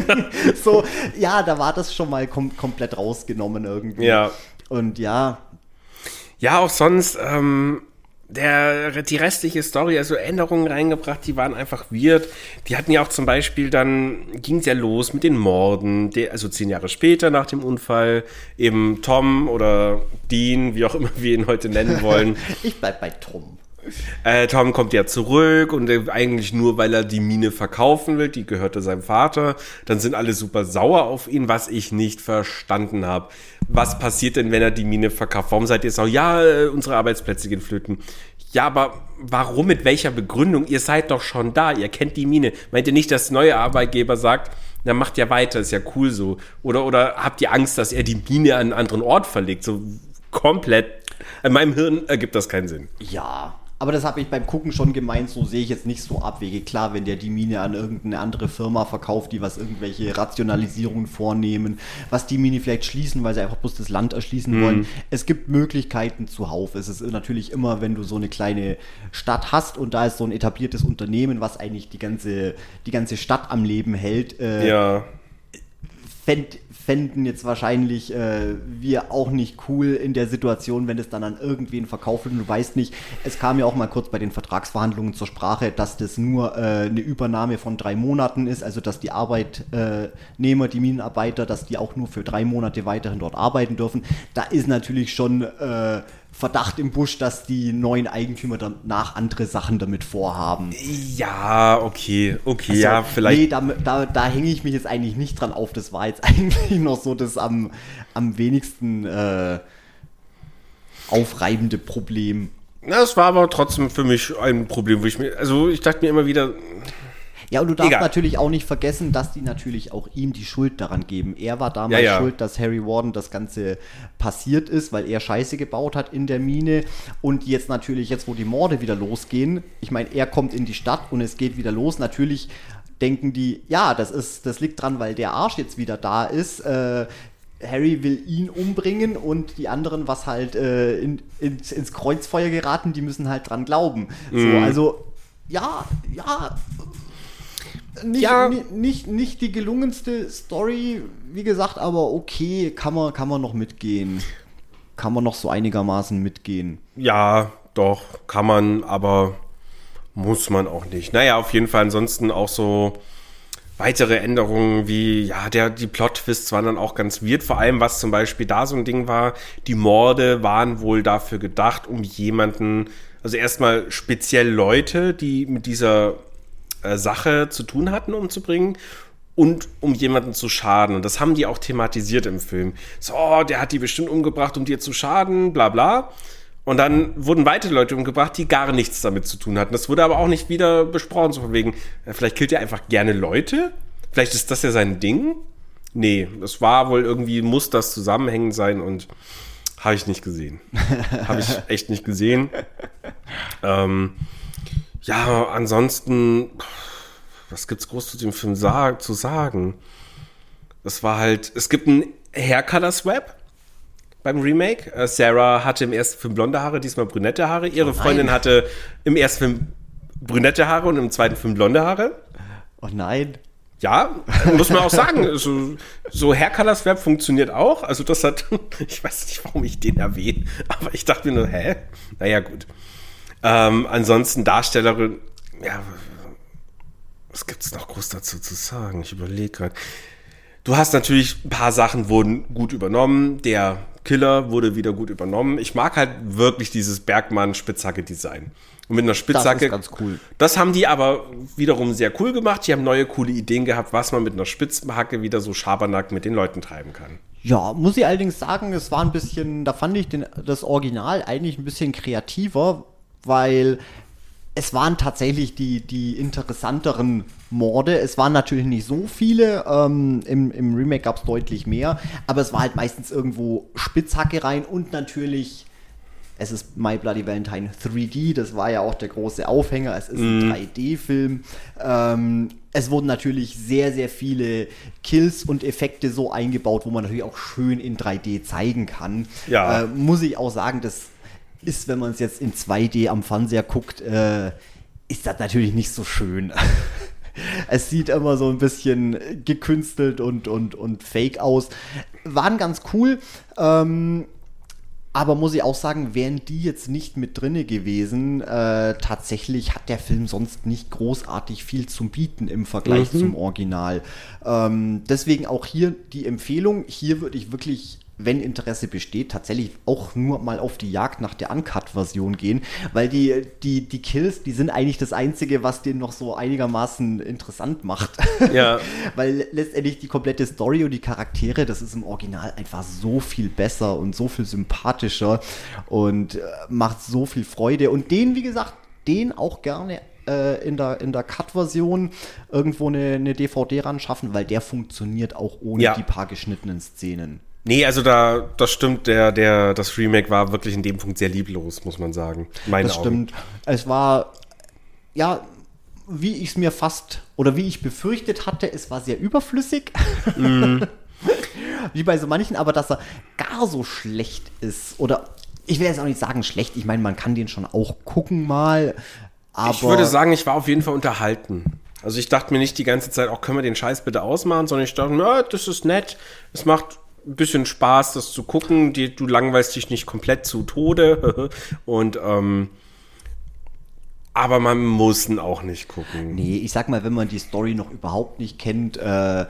(laughs) so, ja, da war das schon mal kom komplett rausgenommen irgendwie. Ja. Und ja, Ja, auch sonst, ähm, der, die restliche Story, also Änderungen reingebracht, die waren einfach weird. Die hatten ja auch zum Beispiel, dann ging es ja los mit den Morden, der, also zehn Jahre später nach dem Unfall, eben Tom oder Dean, wie auch immer wir ihn heute nennen wollen. (laughs) ich bleib bei Tom. Äh, Tom kommt ja zurück und äh, eigentlich nur, weil er die Mine verkaufen will, die gehörte seinem Vater. Dann sind alle super sauer auf ihn, was ich nicht verstanden habe. Was passiert denn, wenn er die Mine verkauft? Warum seid ihr sauer? Ja, äh, unsere Arbeitsplätze gehen flöten. Ja, aber warum, mit welcher Begründung? Ihr seid doch schon da, ihr kennt die Mine. Meint ihr nicht, dass der neue Arbeitgeber sagt, na macht ja weiter, ist ja cool so. Oder, oder habt ihr Angst, dass er die Mine an einen anderen Ort verlegt? So komplett. In meinem Hirn ergibt das keinen Sinn. Ja, aber das habe ich beim Gucken schon gemeint, so sehe ich jetzt nicht so Abwege. Klar, wenn der die Mine an irgendeine andere Firma verkauft, die was irgendwelche Rationalisierungen vornehmen, was die Mine vielleicht schließen, weil sie einfach bloß das Land erschließen wollen. Es gibt Möglichkeiten zuhauf. Es ist natürlich immer, wenn du so eine kleine Stadt hast und da ist so ein etabliertes Unternehmen, was eigentlich die ganze, die ganze Stadt am Leben hält, äh, Ja. Fänd, fänden jetzt wahrscheinlich äh, wir auch nicht cool in der Situation, wenn es dann an irgendwen verkauft wird und du weißt nicht, es kam ja auch mal kurz bei den Vertragsverhandlungen zur Sprache, dass das nur äh, eine Übernahme von drei Monaten ist, also dass die Arbeitnehmer, die Minenarbeiter, dass die auch nur für drei Monate weiterhin dort arbeiten dürfen. Da ist natürlich schon äh, Verdacht im Busch, dass die neuen Eigentümer danach andere Sachen damit vorhaben. Ja, okay, okay, also, ja, vielleicht. Nee, da, da, da hänge ich mich jetzt eigentlich nicht dran auf. Das war jetzt (laughs) eigentlich noch so das am, am wenigsten äh, aufreibende Problem. Das war aber trotzdem für mich ein Problem, wo ich mir, also ich dachte mir immer wieder, ja, und du darfst Egal. natürlich auch nicht vergessen, dass die natürlich auch ihm die Schuld daran geben. Er war damals ja, ja. schuld, dass Harry Warden das Ganze passiert ist, weil er Scheiße gebaut hat in der Mine. Und jetzt natürlich, jetzt wo die Morde wieder losgehen, ich meine, er kommt in die Stadt und es geht wieder los. Natürlich denken die, ja, das ist, das liegt dran, weil der Arsch jetzt wieder da ist. Äh, Harry will ihn umbringen und die anderen, was halt äh, in, ins, ins Kreuzfeuer geraten, die müssen halt dran glauben. Mm. So, mhm. also ja, ja, nicht, ja. nicht, nicht die gelungenste Story, wie gesagt, aber okay, kann man, kann man noch mitgehen. Kann man noch so einigermaßen mitgehen. Ja, doch, kann man, aber muss man auch nicht. Naja, auf jeden Fall ansonsten auch so weitere Änderungen wie, ja, der, die Plot-Twists waren dann auch ganz weird. Vor allem, was zum Beispiel da so ein Ding war, die Morde waren wohl dafür gedacht, um jemanden, also erstmal speziell Leute, die mit dieser äh, Sache zu tun hatten, umzubringen und um jemanden zu schaden. Und das haben die auch thematisiert im Film. So, oh, der hat die bestimmt umgebracht, um dir zu schaden, bla bla. Und dann wurden weitere Leute umgebracht, die gar nichts damit zu tun hatten. Das wurde aber auch nicht wieder besprochen, so von wegen, ja, vielleicht killt er einfach gerne Leute. Vielleicht ist das ja sein Ding. Nee, es war wohl irgendwie, muss das zusammenhängend sein und habe ich nicht gesehen. habe ich (laughs) echt nicht gesehen. Ähm, ja, ansonsten, was gibt's groß zu dem Film sa zu sagen? Das war halt, es gibt ein Haircolor Swap beim Remake. Äh, Sarah hatte im ersten Film blonde Haare, diesmal brünette Haare. Ihre oh Freundin hatte im ersten Film brünette Haare und im zweiten Film blonde Haare. Oh nein. Ja, muss man auch sagen, so, so Haircolor Swap funktioniert auch. Also das hat, (laughs) ich weiß nicht, warum ich den erwähne, aber ich dachte mir nur, hä? Naja, gut. Ähm, ansonsten Darstellerin, ja, was gibt es noch groß dazu zu sagen? Ich überlege gerade. Du hast natürlich ein paar Sachen wurden gut übernommen. Der Killer wurde wieder gut übernommen. Ich mag halt wirklich dieses Bergmann-Spitzhacke-Design. Und mit einer Spitzhacke. Das ist ganz cool. Das haben die aber wiederum sehr cool gemacht. Die haben neue coole Ideen gehabt, was man mit einer Spitzhacke wieder so Schabernack mit den Leuten treiben kann. Ja, muss ich allerdings sagen, es war ein bisschen, da fand ich den, das Original eigentlich ein bisschen kreativer, weil es waren tatsächlich die, die interessanteren Morde. Es waren natürlich nicht so viele. Ähm, im, Im Remake gab es deutlich mehr. Aber es war halt meistens irgendwo Spitzhacke rein und natürlich. Es ist My Bloody Valentine 3D, das war ja auch der große Aufhänger. Es ist ein mm. 3D-Film. Ähm, es wurden natürlich sehr, sehr viele Kills und Effekte so eingebaut, wo man natürlich auch schön in 3D zeigen kann. Ja. Äh, muss ich auch sagen, das ist, wenn man es jetzt in 2D am Fernseher guckt, äh, ist das natürlich nicht so schön. (laughs) es sieht immer so ein bisschen gekünstelt und, und, und fake aus. Waren ganz cool. Ähm, aber muss ich auch sagen, wären die jetzt nicht mit drinne gewesen, äh, tatsächlich hat der Film sonst nicht großartig viel zum Bieten im Vergleich mhm. zum Original. Ähm, deswegen auch hier die Empfehlung. Hier würde ich wirklich wenn Interesse besteht, tatsächlich auch nur mal auf die Jagd nach der Uncut-Version gehen, weil die, die, die Kills, die sind eigentlich das Einzige, was den noch so einigermaßen interessant macht. Ja. (laughs) weil letztendlich die komplette Story und die Charaktere, das ist im Original einfach so viel besser und so viel sympathischer und äh, macht so viel Freude. Und den, wie gesagt, den auch gerne äh, in der, in der Cut-Version irgendwo eine, eine DVD ran schaffen, weil der funktioniert auch ohne ja. die paar geschnittenen Szenen. Nee, also da, das stimmt, der, der, das Remake war wirklich in dem Punkt sehr lieblos, muss man sagen. Meine das Augen. stimmt. Es war, ja, wie ich es mir fast, oder wie ich befürchtet hatte, es war sehr überflüssig. Mm. (laughs) wie bei so manchen, aber dass er gar so schlecht ist, oder ich will jetzt auch nicht sagen schlecht, ich meine, man kann den schon auch gucken mal, aber. Ich würde sagen, ich war auf jeden Fall unterhalten. Also ich dachte mir nicht die ganze Zeit, auch können wir den Scheiß bitte ausmachen, sondern ich dachte, na, das ist nett, es macht ein bisschen Spaß, das zu gucken. Die, du langweilst dich nicht komplett zu Tode. (laughs) Und ähm, aber man muss ihn auch nicht gucken. Nee, ich sag mal, wenn man die Story noch überhaupt nicht kennt, äh,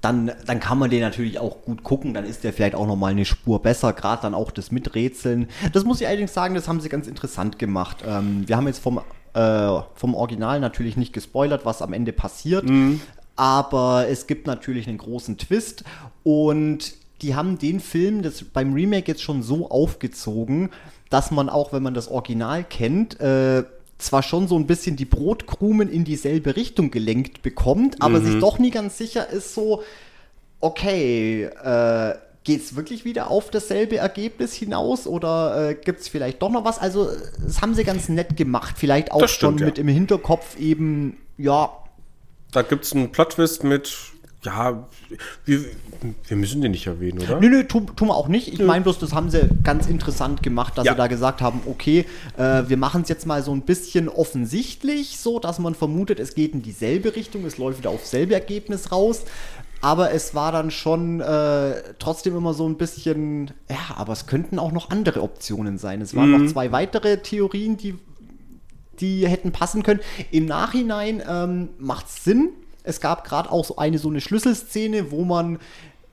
dann, dann kann man den natürlich auch gut gucken, dann ist der vielleicht auch nochmal eine Spur besser, gerade dann auch das Miträtseln. Das muss ich allerdings sagen, das haben sie ganz interessant gemacht. Ähm, wir haben jetzt vom, äh, vom Original natürlich nicht gespoilert, was am Ende passiert, mhm. aber es gibt natürlich einen großen Twist und die haben den Film das beim Remake jetzt schon so aufgezogen, dass man auch, wenn man das Original kennt, äh, zwar schon so ein bisschen die Brotkrumen in dieselbe Richtung gelenkt bekommt, aber mhm. sich doch nie ganz sicher ist, so, okay, äh, geht es wirklich wieder auf dasselbe Ergebnis hinaus oder äh, gibt es vielleicht doch noch was? Also, das haben sie ganz nett gemacht. Vielleicht auch stimmt, schon mit ja. im Hinterkopf eben, ja. Da gibt es einen Plot-Twist mit ja, wir, wir müssen den nicht erwähnen, oder? Nö, nö, tun, wir auch nicht. Ich meine bloß, das haben sie ganz interessant gemacht, dass ja. sie da gesagt haben, okay, äh, wir machen es jetzt mal so ein bisschen offensichtlich, so dass man vermutet, es geht in dieselbe Richtung, es läuft wieder aufs selbe Ergebnis raus. Aber es war dann schon äh, trotzdem immer so ein bisschen, ja, aber es könnten auch noch andere Optionen sein. Es waren mhm. noch zwei weitere Theorien, die, die hätten passen können. Im Nachhinein ähm, macht es Sinn, es gab gerade auch so eine so eine Schlüsselszene, wo man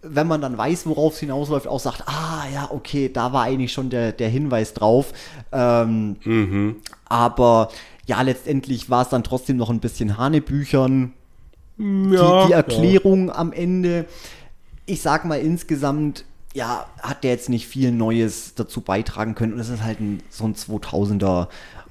wenn man dann weiß, worauf es hinausläuft, auch sagt, ah ja, okay, da war eigentlich schon der, der Hinweis drauf. Ähm, mhm. Aber ja, letztendlich war es dann trotzdem noch ein bisschen Hanebüchern. Ja, die, die Erklärung ja. am Ende. Ich sag mal insgesamt, ja, hat der jetzt nicht viel Neues dazu beitragen können. Und es ist halt ein, so ein 2000er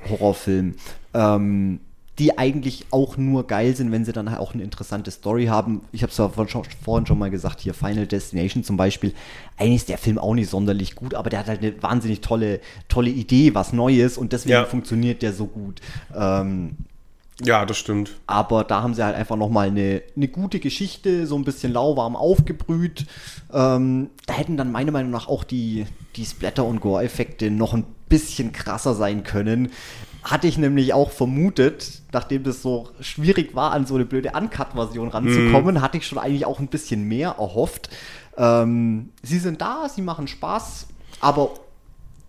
Horrorfilm. Ähm, die eigentlich auch nur geil sind, wenn sie dann auch eine interessante Story haben. Ich habe es ja vorhin schon mal gesagt, hier Final Destination zum Beispiel. Eigentlich ist der Film auch nicht sonderlich gut, aber der hat halt eine wahnsinnig tolle, tolle Idee, was Neues und deswegen ja. funktioniert der so gut. Ähm, ja, das stimmt. Aber da haben sie halt einfach nochmal eine, eine gute Geschichte, so ein bisschen lauwarm aufgebrüht. Ähm, da hätten dann meiner Meinung nach auch die, die Splatter- und Gore-Effekte noch ein bisschen krasser sein können. Hatte ich nämlich auch vermutet, nachdem das so schwierig war, an so eine blöde Uncut-Version ranzukommen, mm. hatte ich schon eigentlich auch ein bisschen mehr erhofft. Ähm, sie sind da, sie machen Spaß, aber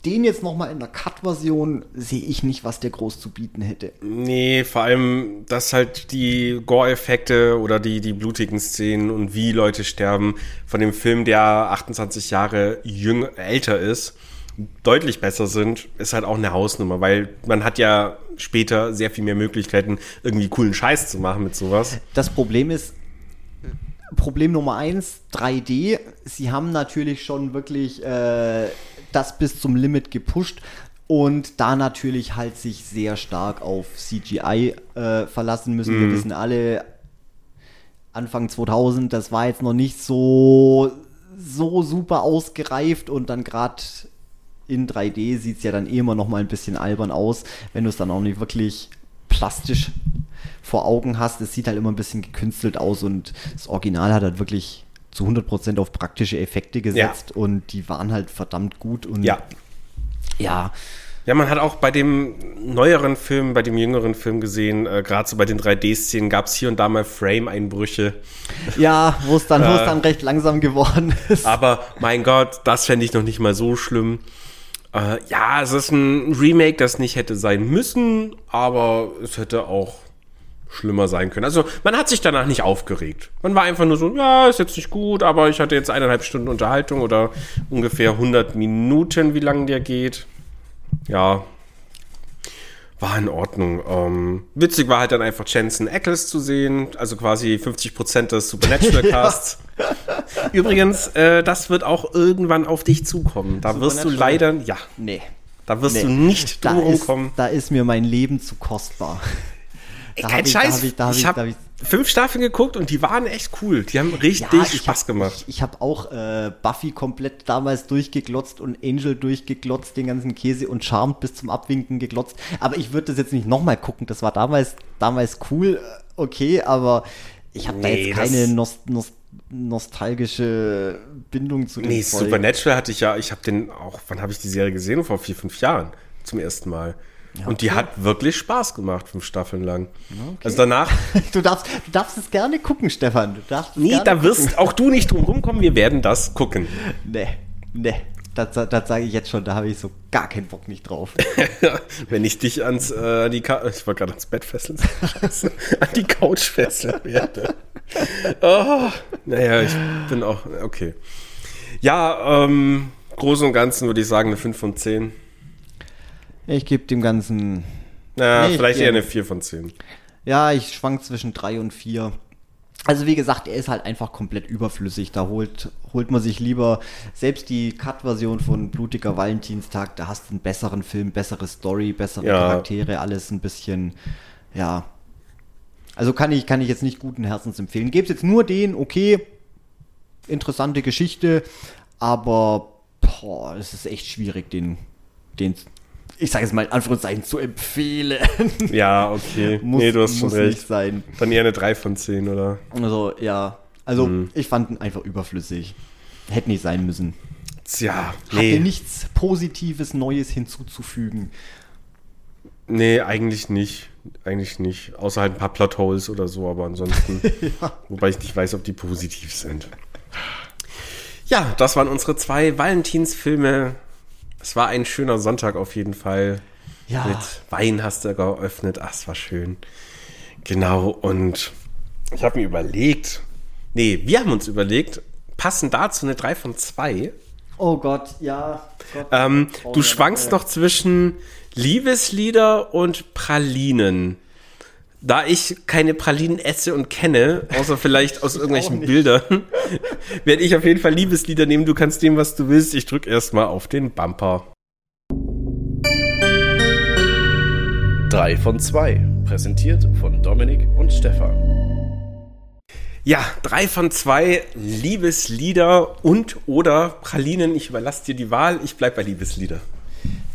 den jetzt nochmal in der Cut-Version sehe ich nicht, was der groß zu bieten hätte. Nee, vor allem, dass halt die Gore-Effekte oder die, die blutigen Szenen und wie Leute sterben von dem Film, der 28 Jahre jünger, älter ist, deutlich besser sind, ist halt auch eine Hausnummer, weil man hat ja später sehr viel mehr Möglichkeiten, irgendwie coolen Scheiß zu machen mit sowas. Das Problem ist, Problem Nummer eins, 3D. Sie haben natürlich schon wirklich äh, das bis zum Limit gepusht und da natürlich halt sich sehr stark auf CGI äh, verlassen müssen. Mm. Wir mhm. wissen alle, Anfang 2000, das war jetzt noch nicht so so super ausgereift und dann gerade in 3D sieht es ja dann eh immer noch mal ein bisschen albern aus, wenn du es dann auch nicht wirklich plastisch vor Augen hast. Es sieht halt immer ein bisschen gekünstelt aus und das Original hat halt wirklich zu 100% auf praktische Effekte gesetzt ja. und die waren halt verdammt gut und ja. Ja. Ja, man hat auch bei dem neueren Film, bei dem jüngeren Film gesehen, äh, gerade so bei den 3D-Szenen gab es hier und da mal Frame-Einbrüche. Ja, wo es dann, äh, dann recht langsam geworden ist. Aber mein Gott, das fände ich noch nicht mal so schlimm. Äh, ja, es ist ein Remake, das nicht hätte sein müssen, aber es hätte auch schlimmer sein können. Also man hat sich danach nicht aufgeregt. Man war einfach nur so, ja, ist jetzt nicht gut, aber ich hatte jetzt eineinhalb Stunden Unterhaltung oder ungefähr 100 Minuten, wie lange der geht. Ja, war in Ordnung. Ähm, witzig war halt dann einfach Jensen Ackles zu sehen, also quasi 50% des (laughs) Supernatural Casts. Übrigens, äh, das wird auch irgendwann auf dich zukommen. Da wirst du leider, ja. Nee. Da wirst nee. du nicht drum kommen. Da ist mir mein Leben zu kostbar. (laughs) Da Kein ich, Scheiß. ich, ich, ich habe fünf Staffeln geguckt und die waren echt cool. Die haben richtig ja, Spaß hab, gemacht. Ich, ich habe auch äh, Buffy komplett damals durchgeglotzt und Angel durchgeglotzt, den ganzen Käse und Charmed bis zum Abwinken geglotzt. Aber ich würde das jetzt nicht nochmal gucken. Das war damals, damals cool, äh, okay, aber ich habe nee, da jetzt keine Nost Nost nostalgische Bindung zu dem Nee, Folgen. Supernatural hatte ich ja, ich habe den auch, wann habe ich die Serie gesehen? Vor vier, fünf Jahren zum ersten Mal. Ja, und die hat wirklich Spaß gemacht, fünf Staffeln lang. Okay. Also danach. (laughs) du, darfst, du darfst es gerne gucken, Stefan. Du darfst nee, da wirst gucken. auch du nicht drum rumkommen, wir werden das gucken. Nee, nee. Das, das sage ich jetzt schon, da habe ich so gar keinen Bock nicht drauf. (laughs) Wenn ich dich ans, äh, die Ka ich wollte gerade ans Bett fesseln, (laughs) an die Couch fesseln werde. Oh, Naja, ich bin auch, okay. Ja, ähm, Großen und Ganzen würde ich sagen eine 5 von 10. Ich gebe dem Ganzen. Naja, Nee, ich vielleicht eher eine 4 von 10. Ja, ich schwank zwischen drei und vier. Also wie gesagt, er ist halt einfach komplett überflüssig. Da holt, holt man sich lieber selbst die Cut-Version von Blutiger Valentinstag, da hast du einen besseren Film, bessere Story, bessere Ja. Charaktere, alles ein bisschen, ja. Also kann ich, kann ich jetzt nicht guten Herzens empfehlen. Geb's jetzt nur den, okay, interessante Geschichte, aber boah, es ist echt schwierig, den, den, ich sage jetzt mal in Anführungszeichen, zu empfehlen. Ja, okay. (laughs) muss, nee, du hast schon recht. nicht sein. Dann eher eine 3 von 10, oder? Also, ja. Also, Mhm. ich fand ihn einfach überflüssig. Hätte nicht sein müssen. Tja, Hatte nee. nichts Positives, Neues hinzuzufügen. Nee, eigentlich nicht. Eigentlich nicht. Außer halt ein paar Plotholes oder so, aber ansonsten. (laughs) Wobei ich nicht weiß, ob die positiv sind. Ja, das waren unsere zwei Valentinsfilme. Es war ein schöner Sonntag auf jeden Fall. Ja. Mit Wein hast du geöffnet. Ach, es war schön. Genau, und ich habe mir überlegt, nee, wir haben uns überlegt, passend dazu eine 3 von 2. Oh Gott, ja. Gott. Ähm, Oh, du ja, schwankst ja. noch zwischen Liebeslieder und Pralinen. Da ich keine Pralinen esse und kenne, außer (laughs) vielleicht aus irgendwelchen. Bildern, (laughs) werde ich auf jeden Fall Liebeslieder nehmen. Du kannst nehmen, was du willst. Ich drücke erstmal auf den Bumper. 3 von 2. Präsentiert von Dominik und Stefan. Ja, drei von zwei Liebeslieder und oder Pralinen. Ich überlasse dir die Wahl. Ich bleib bei Liebeslieder.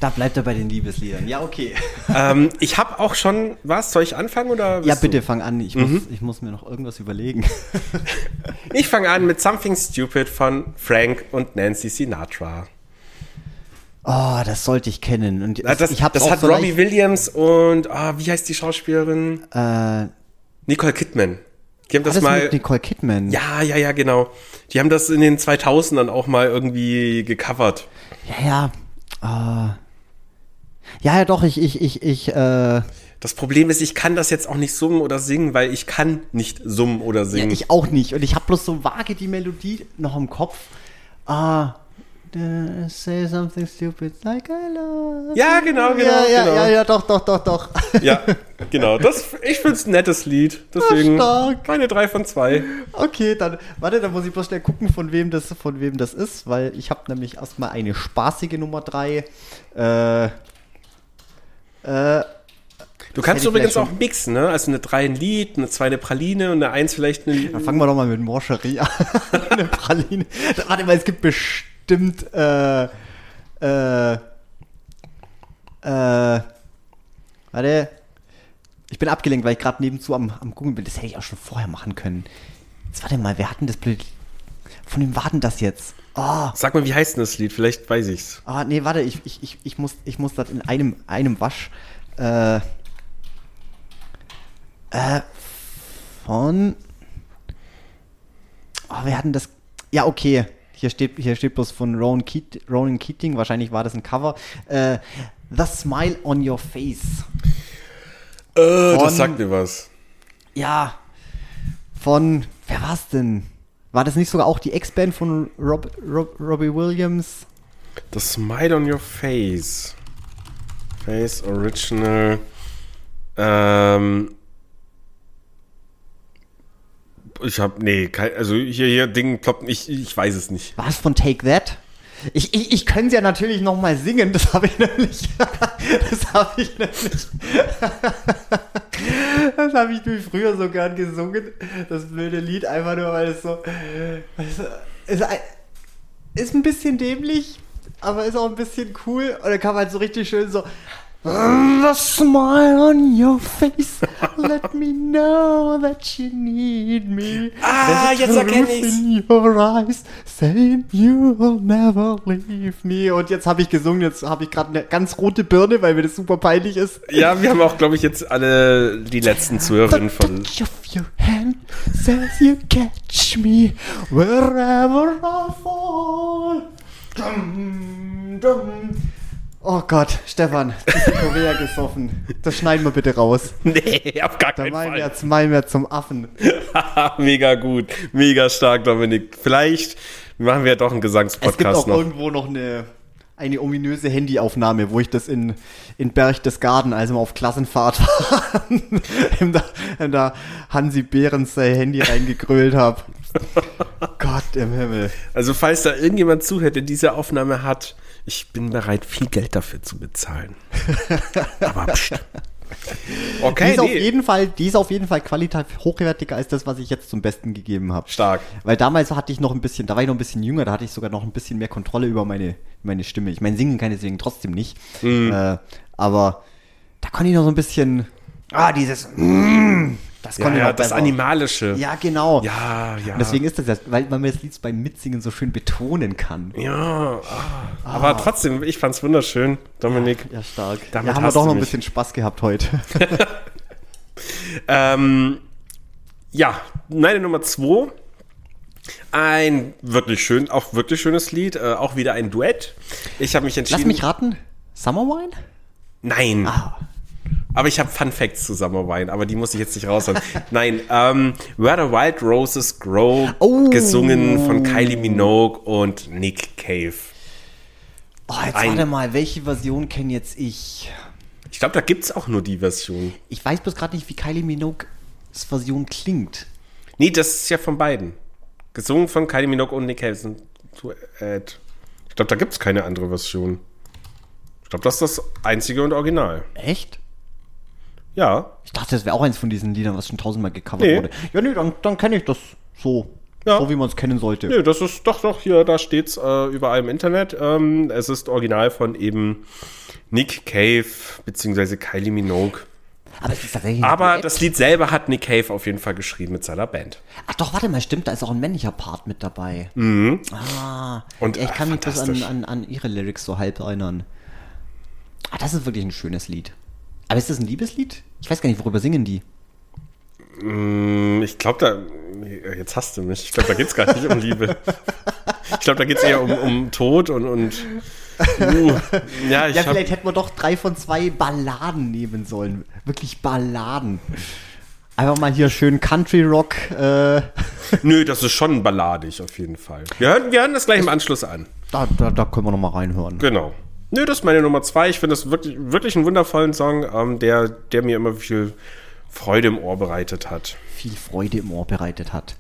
Da bleibt er bei den Liebesliedern. Ja, okay. (laughs) ähm, ich habe auch schon, was, soll ich anfangen oder? ja, willst du? bitte fang an. Ich, muss, ich muss mir noch irgendwas überlegen. (laughs) Ich fange an mit Something Stupid von Frank und Nancy Sinatra. Oh, das sollte ich kennen. Und Das, ich das hat so Robbie Williams und, ah, wie heißt die Schauspielerin? Äh, Nicole Kidman. Die haben das, mal. Nicole Kidman. Ja, ja, ja, genau. Die haben das in den 2000ern auch mal irgendwie gecovert. Ja, ja. Äh, ja, ja, doch, ich, ich, ich, ich, äh, Das Problem ist, ich kann das jetzt auch nicht summen oder singen, weil ich kann nicht summen oder Ja, singen. ich auch nicht. Und ich habe bloß so vage die Melodie noch im Kopf. Ah. Say something stupid like I love. Ja, genau, genau, Ja, ja, genau. ja, ja, doch, doch, doch, doch. (laughs) Ja, (laughs) genau. Das, ich finde es ein nettes Lied. Deswegen stark. meine drei von zwei. Okay, dann, warte, dann muss ich bloß schnell gucken, von wem das, von wem das ist, weil ich habe nämlich erstmal eine spaßige Nummer 3. Äh, äh, Du kannst übrigens auch mixen, ne? Also eine 3 ein Lied, eine 2 eine Praline und eine 1 vielleicht eine. dann fangen wir doch mal mit Morcherie an. (laughs) eine Praline. Warte mal, es gibt bestimmt, äh, äh, äh, warte. Ich bin abgelenkt, weil ich gerade nebenzu am, am Googeln bin. Das hätte ich auch schon vorher machen können. Jetzt warte mal, wer hat denn das blöd? Von wem war denn das jetzt? Oh, Sag mal, wie heißt denn das Lied? Vielleicht weiß ich's. ah, nee, warte, ich, ich, ich, ich, muss, ich muss das in einem, einem Wasch. Äh, äh, von. Oh, wer hat denn das? Ja, okay. Hier steht, hier steht bloß von Rowan, Keat, Ronan Keating. Wahrscheinlich war das ein Cover. Äh, The Smile on Your Face. Äh, Von- das sagt mir was. Ja. Von. Wer war's denn? War das nicht sogar auch die Ex-Band von Rob, Rob, Robbie Williams? The Smile on Your Face. Face Original. Ähm. Ich hab, nee, kein, also hier, hier, Ding ploppt, ich, ich weiß es nicht. War es von Take That? Ich, ich, ich könnte es ja natürlich noch mal singen, das habe ich nämlich. (laughs) das habe ich nämlich. (laughs) das habe ich nämlich früher so gern gesungen. Das blöde Lied, einfach nur, weil es so. Ist, ist ein bisschen dämlich, aber ist auch ein bisschen cool. Und dann kann man halt so richtig schön so. The smile on your face, let me know that you need me. Ah, jetzt erkenn truth ich's. in your eyes, saying you'll never leave me. Und jetzt habe ich gesungen, jetzt habe ich gerade eine ganz rote Birne, weil mir das super peinlich ist. Ja, wir haben auch, glaube ich, jetzt alle die letzten Zuhörerinnen The von. touch of your hand says you catch me wherever I fall. Dum, dum. Oh Gott, Stefan, viel Korea gesoffen. Das schneiden wir bitte raus. (laughs) Nee, auf gar Da keinen Fall. jetzt meinen wir zum Affen. (laughs) mega gut, mega stark, Dominik. Vielleicht machen wir doch einen Es gibt Gesangspodcast auch noch. irgendwo noch eine, eine ominöse Handyaufnahme, wo ich das in, in Berchtesgaden, also mal auf Klassenfahrt war, (laughs) in der, in der Hansi Behrens sein Handy reingegrölt habe. Gott im Himmel. Also falls da irgendjemand zuhört, der diese Aufnahme hat, ich bin bereit, viel Geld dafür zu bezahlen. (laughs) Aber pst. Die Okay, ist, auf nee. jeden Fall, die ist auf jeden Fall qualitativ hochwertiger als das, was ich jetzt zum Besten gegeben habe. Stark. Weil damals hatte ich noch ein bisschen, da war ich noch ein bisschen jünger, da hatte ich sogar noch ein bisschen mehr Kontrolle über meine, meine Stimme. Ich meine, singen kann ich deswegen trotzdem nicht. Mhm. Äh, aber da konnte ich noch so ein bisschen, ah, dieses, mm, das Ja, ja, das. Animalische. Ja, genau. ja. ja. Und deswegen ist das ja, weil man das Lied beim Mitsingen so schön betonen kann. Ja, ah. aber trotzdem, ich fand's wunderschön, Dominik. Ja, stark. Damit ja, haben wir doch noch ein bisschen Spaß gehabt heute. (laughs) Ähm, ja, meine Nummer zwei. Ein wirklich schön, auch wirklich schönes Lied, äh, auch wieder ein Duett. Ich habe mich entschieden. Lass mich raten. Summer Wine? Nein. Ah. Aber ich habe Fun Facts zu Summer Wine, aber die muss ich jetzt nicht raushauen. (laughs) Nein, ähm, Where the Wild Roses Grow, Oh. gesungen von Kylie Minogue und Nick Cave. Oh, jetzt Ein- warte mal, welche Version kenne jetzt ich? Ich glaube, da gibt's auch nur die Version. Ich weiß bloß gerade nicht, wie Kylie Minogue's Version klingt. Nee, das ist ja von beiden. Gesungen von Kylie Minogue und Nick Cave. Ich glaube, da gibt's keine andere Version. Ich glaube, das ist das einzige und Original. Echt? Ja. Ich dachte, das wäre auch eins von diesen Liedern, was schon tausendmal gecovert Nee. wurde. Ja, nee, dann, dann kenne ich das so. Ja. So, wie man es kennen sollte. Nee, das ist doch, doch, hier, da steht's äh, überall im Internet. Ähm, es ist original von eben Nick Cave, beziehungsweise Kylie Minogue. Aber es Aber das Lied selber hat Nick Cave auf jeden Fall geschrieben mit seiner Band. Ach doch, warte mal, stimmt, da ist auch ein männlicher Part mit dabei. Mhm. Ah, Und, ich ach, kann mich bloß an, an, an ihre Lyrics so halb erinnern. Ah, das ist wirklich ein schönes Lied. Aber ist das ein Liebeslied? Ich weiß gar nicht, worüber singen die. Hm, Ich glaube, da. Jetzt hasst du mich. Ich glaube, da geht's gar nicht um Liebe. (laughs) Ich glaube, da geht's eher um, um Tod und. und uh, ja, Ja, vielleicht hätten wir doch drei von zwei Balladen nehmen sollen. Wirklich Balladen. Einfach mal hier schön Country Rock. Äh, Nö, das ist schon balladig auf jeden Fall. Wir hören, wir hören das gleich im Anschluss an. da, da, da können wir noch mal reinhören. Genau. Nö, das ist meine Nummer zwei. Ich finde das wirklich, wirklich einen wundervollen Song, ähm, der, der mir immer viel Freude im Ohr bereitet hat. viel Freude im Ohr bereitet hat.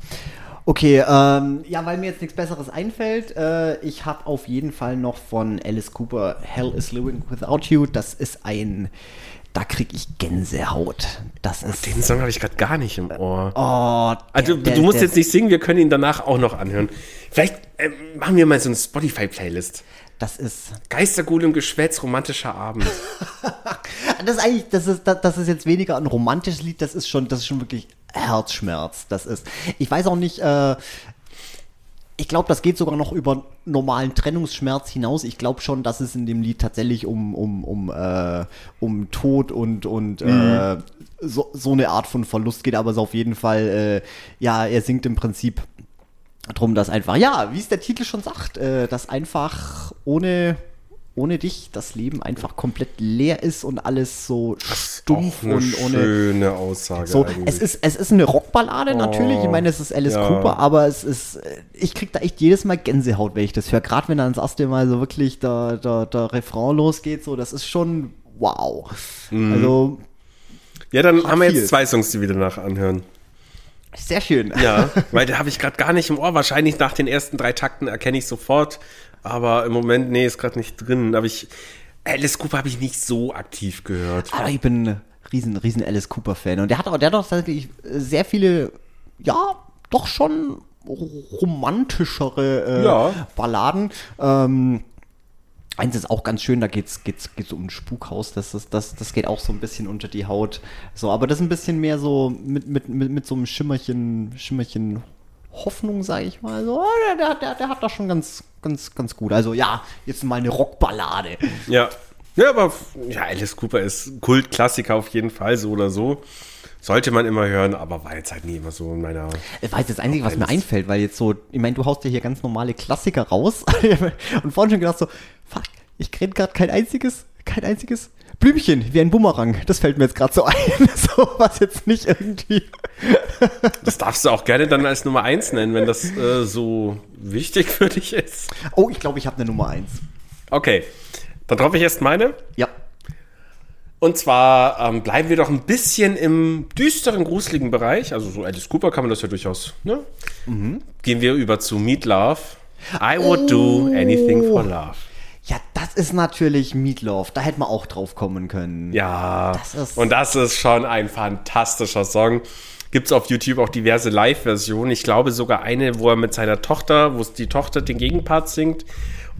Okay, ähm, ja, weil mir jetzt nichts Besseres einfällt, äh, ich habe auf jeden Fall noch von Alice Cooper Hell is Living Without You. Das ist ein, da krieg ich Gänsehaut. Das ist. Den Song habe ich gerade gar nicht im Ohr. Oh, der- Also, der- du musst der- jetzt nicht singen, wir können ihn danach auch noch anhören. Vielleicht ähm, machen wir mal so eine Spotify-Playlist. Das ist. Geistergut im Geschwätz, romantischer Abend. (laughs) Das ist eigentlich, das ist, das, das ist jetzt weniger ein romantisches Lied, das ist schon, das ist schon wirklich Herzschmerz. Das ist. Ich weiß auch nicht, äh, ich glaube, das geht sogar noch über normalen Trennungsschmerz hinaus. Ich glaube schon, dass es in dem Lied tatsächlich um, um, um, äh, um Tod und, und äh, so, so eine Art von Verlust geht, aber es ist auf jeden Fall, äh, ja, er singt im Prinzip drum, dass einfach, ja, wie es der Titel schon sagt, äh, dass einfach ohne, ohne dich das Leben einfach komplett leer ist und alles so stumpf und ohne. schöne Aussage So, eigentlich. es ist, es ist eine Rockballade natürlich. Ich meine, es ist Alice ja. Cooper, aber es ist, äh, ich krieg da echt jedes Mal Gänsehaut, wenn ich das höre. Gerade wenn dann das erste Mal so wirklich der, der, der Refrain losgeht, so, das ist schon wow. Mhm. Also, ja, dann haben wir viel. jetzt zwei Songs, die wir danach anhören. Sehr schön. Ja, (laughs) weil da habe ich gerade gar nicht im Ohr. Wahrscheinlich nach den ersten drei Takten erkenne ich sofort. Aber im Moment, nee, ist gerade nicht drin. Aber ich, Alice Cooper habe ich nicht so aktiv gehört. Aber ich bin ein riesen, riesen Alice Cooper-Fan. Und der hat auch, der hat auch tatsächlich sehr viele, ja, doch schon romantischere äh, Ja. Balladen. Ähm, eins ist auch ganz schön, da geht's, geht's, geht's um ein Spukhaus, das, ist, das, das geht auch so ein bisschen unter die Haut. So, aber das ist ein bisschen mehr so mit, mit, mit, mit so einem Schimmerchen, Schimmerchen Hoffnung, sage ich mal. So, der, der, der, der hat das schon ganz, ganz, ganz gut. Also ja, jetzt mal eine Rockballade. Ja. Ja, aber ja, Alice Cooper ist Kultklassiker auf jeden Fall, so oder so. Sollte man immer hören, aber war jetzt halt nie immer so in meiner. Ich weiß das Einzige, was mir einfällt, weil jetzt so, ich meine, du haust ja hier ganz normale Klassiker raus (laughs) und vorhin schon gedacht so, fuck, Ich kriege gerade kein einziges, kein einziges Blümchen wie ein Bumerang. Das fällt mir jetzt gerade so (laughs) ein. so was jetzt nicht irgendwie. Das darfst du auch gerne dann als Nummer 1 nennen, wenn das äh, so wichtig für dich ist. Oh, ich glaube, ich habe eine Nummer 1. Okay, dann drauf ich erst meine. Ja. Und zwar ähm, bleiben wir doch ein bisschen im düsteren, gruseligen Bereich. Also so Alice Cooper kann man das ja durchaus. Ne? Gehen wir über zu Meat Love. I would do anything for love. Ja, das ist natürlich Meatloaf. Da hätte man auch drauf kommen können. Ja, Das und das ist schon ein fantastischer Song. Gibt es auf YouTube auch diverse Live-Versionen. Ich glaube sogar eine, wo er mit seiner Tochter, wo es die Tochter den Gegenpart singt.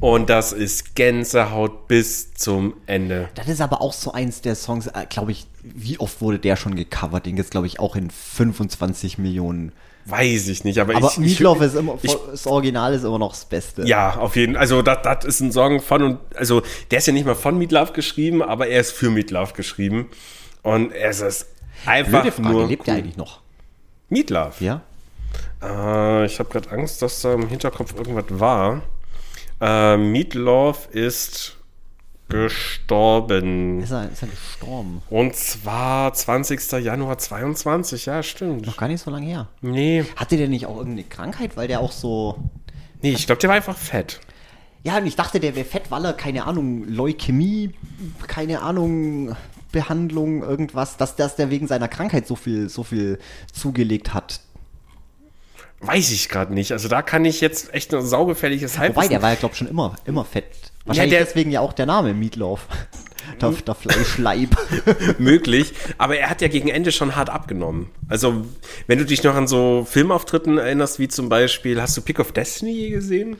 Und das ist Gänsehaut bis zum Ende. Das ist aber auch so eins der Songs, äh, glaube ich, wie oft wurde der schon gecovert? Den gibt glaube ich, auch in 25 Millionen. Weiß ich nicht, aber, Aber ich, Meatloaf ich, ist immer, ich, das Original ist immer noch das Beste. Ja, auf jeden Fall. Also, das, ist ein Song von und, also, der ist ja nicht mal von Meatloaf geschrieben, aber er ist für Meatloaf geschrieben. Und es ist einfach Blöde Frage, nur. lebt der eigentlich noch? Meatloaf? Ja? Äh, ich habe gerade Angst, dass da im Hinterkopf irgendwas war. Äh, Meatloaf ist gestorben. Ist er, ist er gestorben? Und zwar 20. Januar 22, ja, stimmt. Noch gar nicht so lange her. Nee, Hatte der nicht auch irgendeine Krankheit, weil der auch so. nee, ich glaube, der war einfach fett. Ja, und ich dachte, der wäre fett, weil er, keine Ahnung, Leukämie, keine Ahnung, Behandlung, irgendwas, dass, dass der wegen seiner Krankheit so viel, so viel zugelegt hat. Weiß ich gerade nicht. Also da kann ich jetzt echt ein saugefälliges Wobei, Halbwissen der war ja, glaube ich, schon immer, immer fett. Wahrscheinlich der- deswegen ja auch der Name Meatloaf. Der, der Fleischleib. (laughs) möglich, aber er hat ja gegen Ende schon hart abgenommen. Also, wenn du dich noch an so Filmauftritten erinnerst, wie zum Beispiel, hast du Pick of Destiny je gesehen?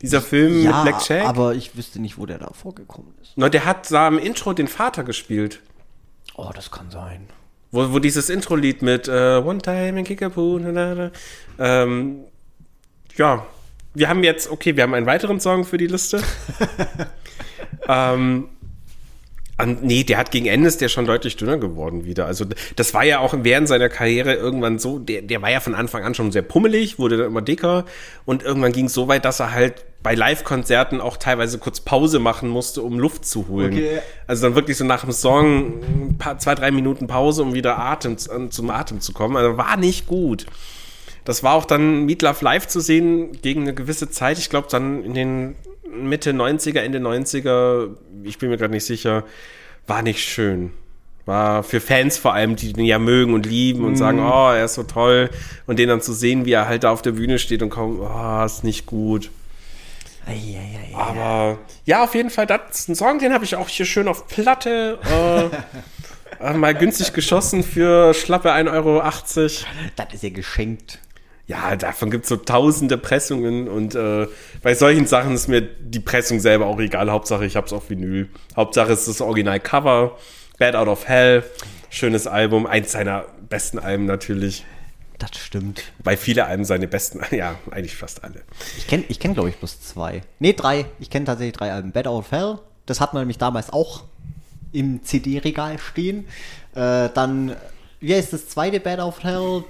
Dieser Film ja, mit Black Jack? aber ich wüsste nicht, wo der da vorgekommen ist. Na, der hat da im Intro den Vater gespielt. Oh, das kann sein. Wo, wo dieses Intro-Lied mit äh, One Time in Kickapoo, ähm, ja, wir haben jetzt, okay, wir haben einen weiteren Song für die Liste. (laughs) ähm, an, nee, der hat gegen Ende ist der schon deutlich dünner geworden wieder. Also das war ja auch während seiner Karriere irgendwann so, der, der war ja von Anfang an schon sehr pummelig, wurde dann immer dicker und irgendwann ging es so weit, dass er halt bei Live-Konzerten auch teilweise kurz Pause machen musste, um Luft zu holen. Okay. Also dann wirklich so nach dem Song ein paar, zwei, drei Minuten Pause, um wieder Atem, an- zum Atem zu kommen. Also war nicht gut. Das war auch dann Meatloaf live zu sehen gegen eine gewisse Zeit. Ich glaube dann in den Mitte 90er, Ende 90er, ich bin mir gerade nicht sicher, war nicht schön. War für Fans vor allem, die den ja mögen und lieben und sagen, oh, er ist so toll. Und den dann zu sehen, wie er halt da auf der Bühne steht und kommt, oh, ist nicht gut. Eieiei. Aber ja, auf jeden Fall, das ist ein Song, den habe ich auch hier schön auf Platte. Äh, (laughs) äh, mal günstig geschossen für schlappe 1,80 Euro. Das ist ja geschenkt. Ja, davon gibt es so tausende Pressungen und äh, bei solchen Sachen ist mir die Pressung selber auch egal. Hauptsache, ich habe es auf Vinyl. Hauptsache, es ist das Original-Cover. Bad Out of Hell. Schönes Album. Eins seiner besten Alben natürlich. Das stimmt. Bei viele Alben seine besten, (laughs) ja, eigentlich fast alle. Ich kenne, ich kenn, glaube ich, bloß zwei. Nee, drei. Ich kenne tatsächlich drei Alben. Bad Out of Hell, das hat man nämlich damals auch im CD-Regal stehen. Äh, dann, wie heißt das zweite Bad Out of Hell?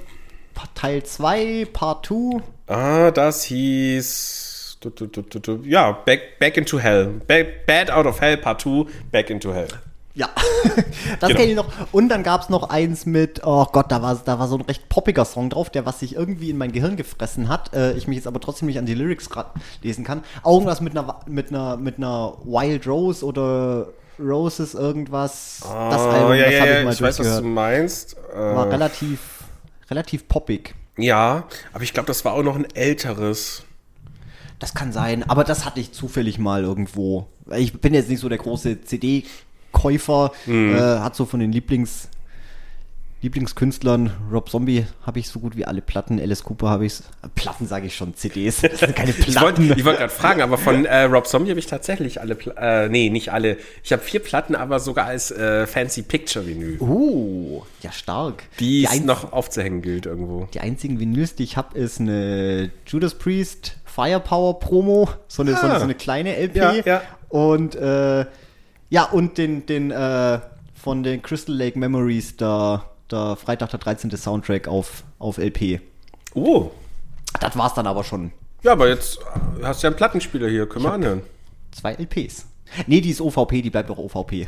Teil 2, Part 2. Ah, das hieß. Du, du, du, ja, Back, Back into Hell. Back, Bad Out of Hell Part 2, Back into Hell. Ja, (laughs) das Genau. kenne ich noch. Und dann gab es noch eins mit, oh Gott, da war, da war so ein recht poppiger Song drauf, der was sich irgendwie in mein Gehirn gefressen hat. Äh, ich mich jetzt aber trotzdem nicht an die Lyrics grad lesen kann. Auch Irgendwas mit einer, mit einer, mit einer Wild Rose oder Roses irgendwas. das Album, Ah, ja, das ja, habe ich mal ich weiß, was du meinst. War Äh, relativ, relativ poppig. ja, aber ich glaube, das war auch noch ein älteres. Das kann sein, aber das hatte ich zufällig mal irgendwo. Ich bin jetzt nicht so der große CD-Käufer, Mhm. äh, hat so von den Lieblings Lieblingskünstlern, Rob Zombie habe ich so gut wie alle Platten, Alice Cooper habe ich Platten sage ich schon, CDs, (laughs) das sind keine Ich wollte Platten. ich wollt gerade fragen, aber von äh, Rob Zombie habe ich tatsächlich alle, Pla äh, nee, nicht alle. Ich habe vier Platten, aber sogar als äh, Fancy Picture Vinyl. Oh, ja stark. Die es ein- noch aufzuhängen gilt irgendwo. die einzigen Vinyls, die ich habe, ist eine Judas Priest Firepower Promo, so eine, so eine, Ah. so eine kleine LP. Ja, ja. Und äh, ja, und den, den äh, von den Crystal Lake Memories, der, der Freitag der 13. Soundtrack auf, auf LP. Oh, Das war's dann aber schon. ja, aber jetzt äh, hast du ja einen Plattenspieler hier, können wir anhören. Zwei LPs. Nee, die ist OVP, die bleibt auch OVP.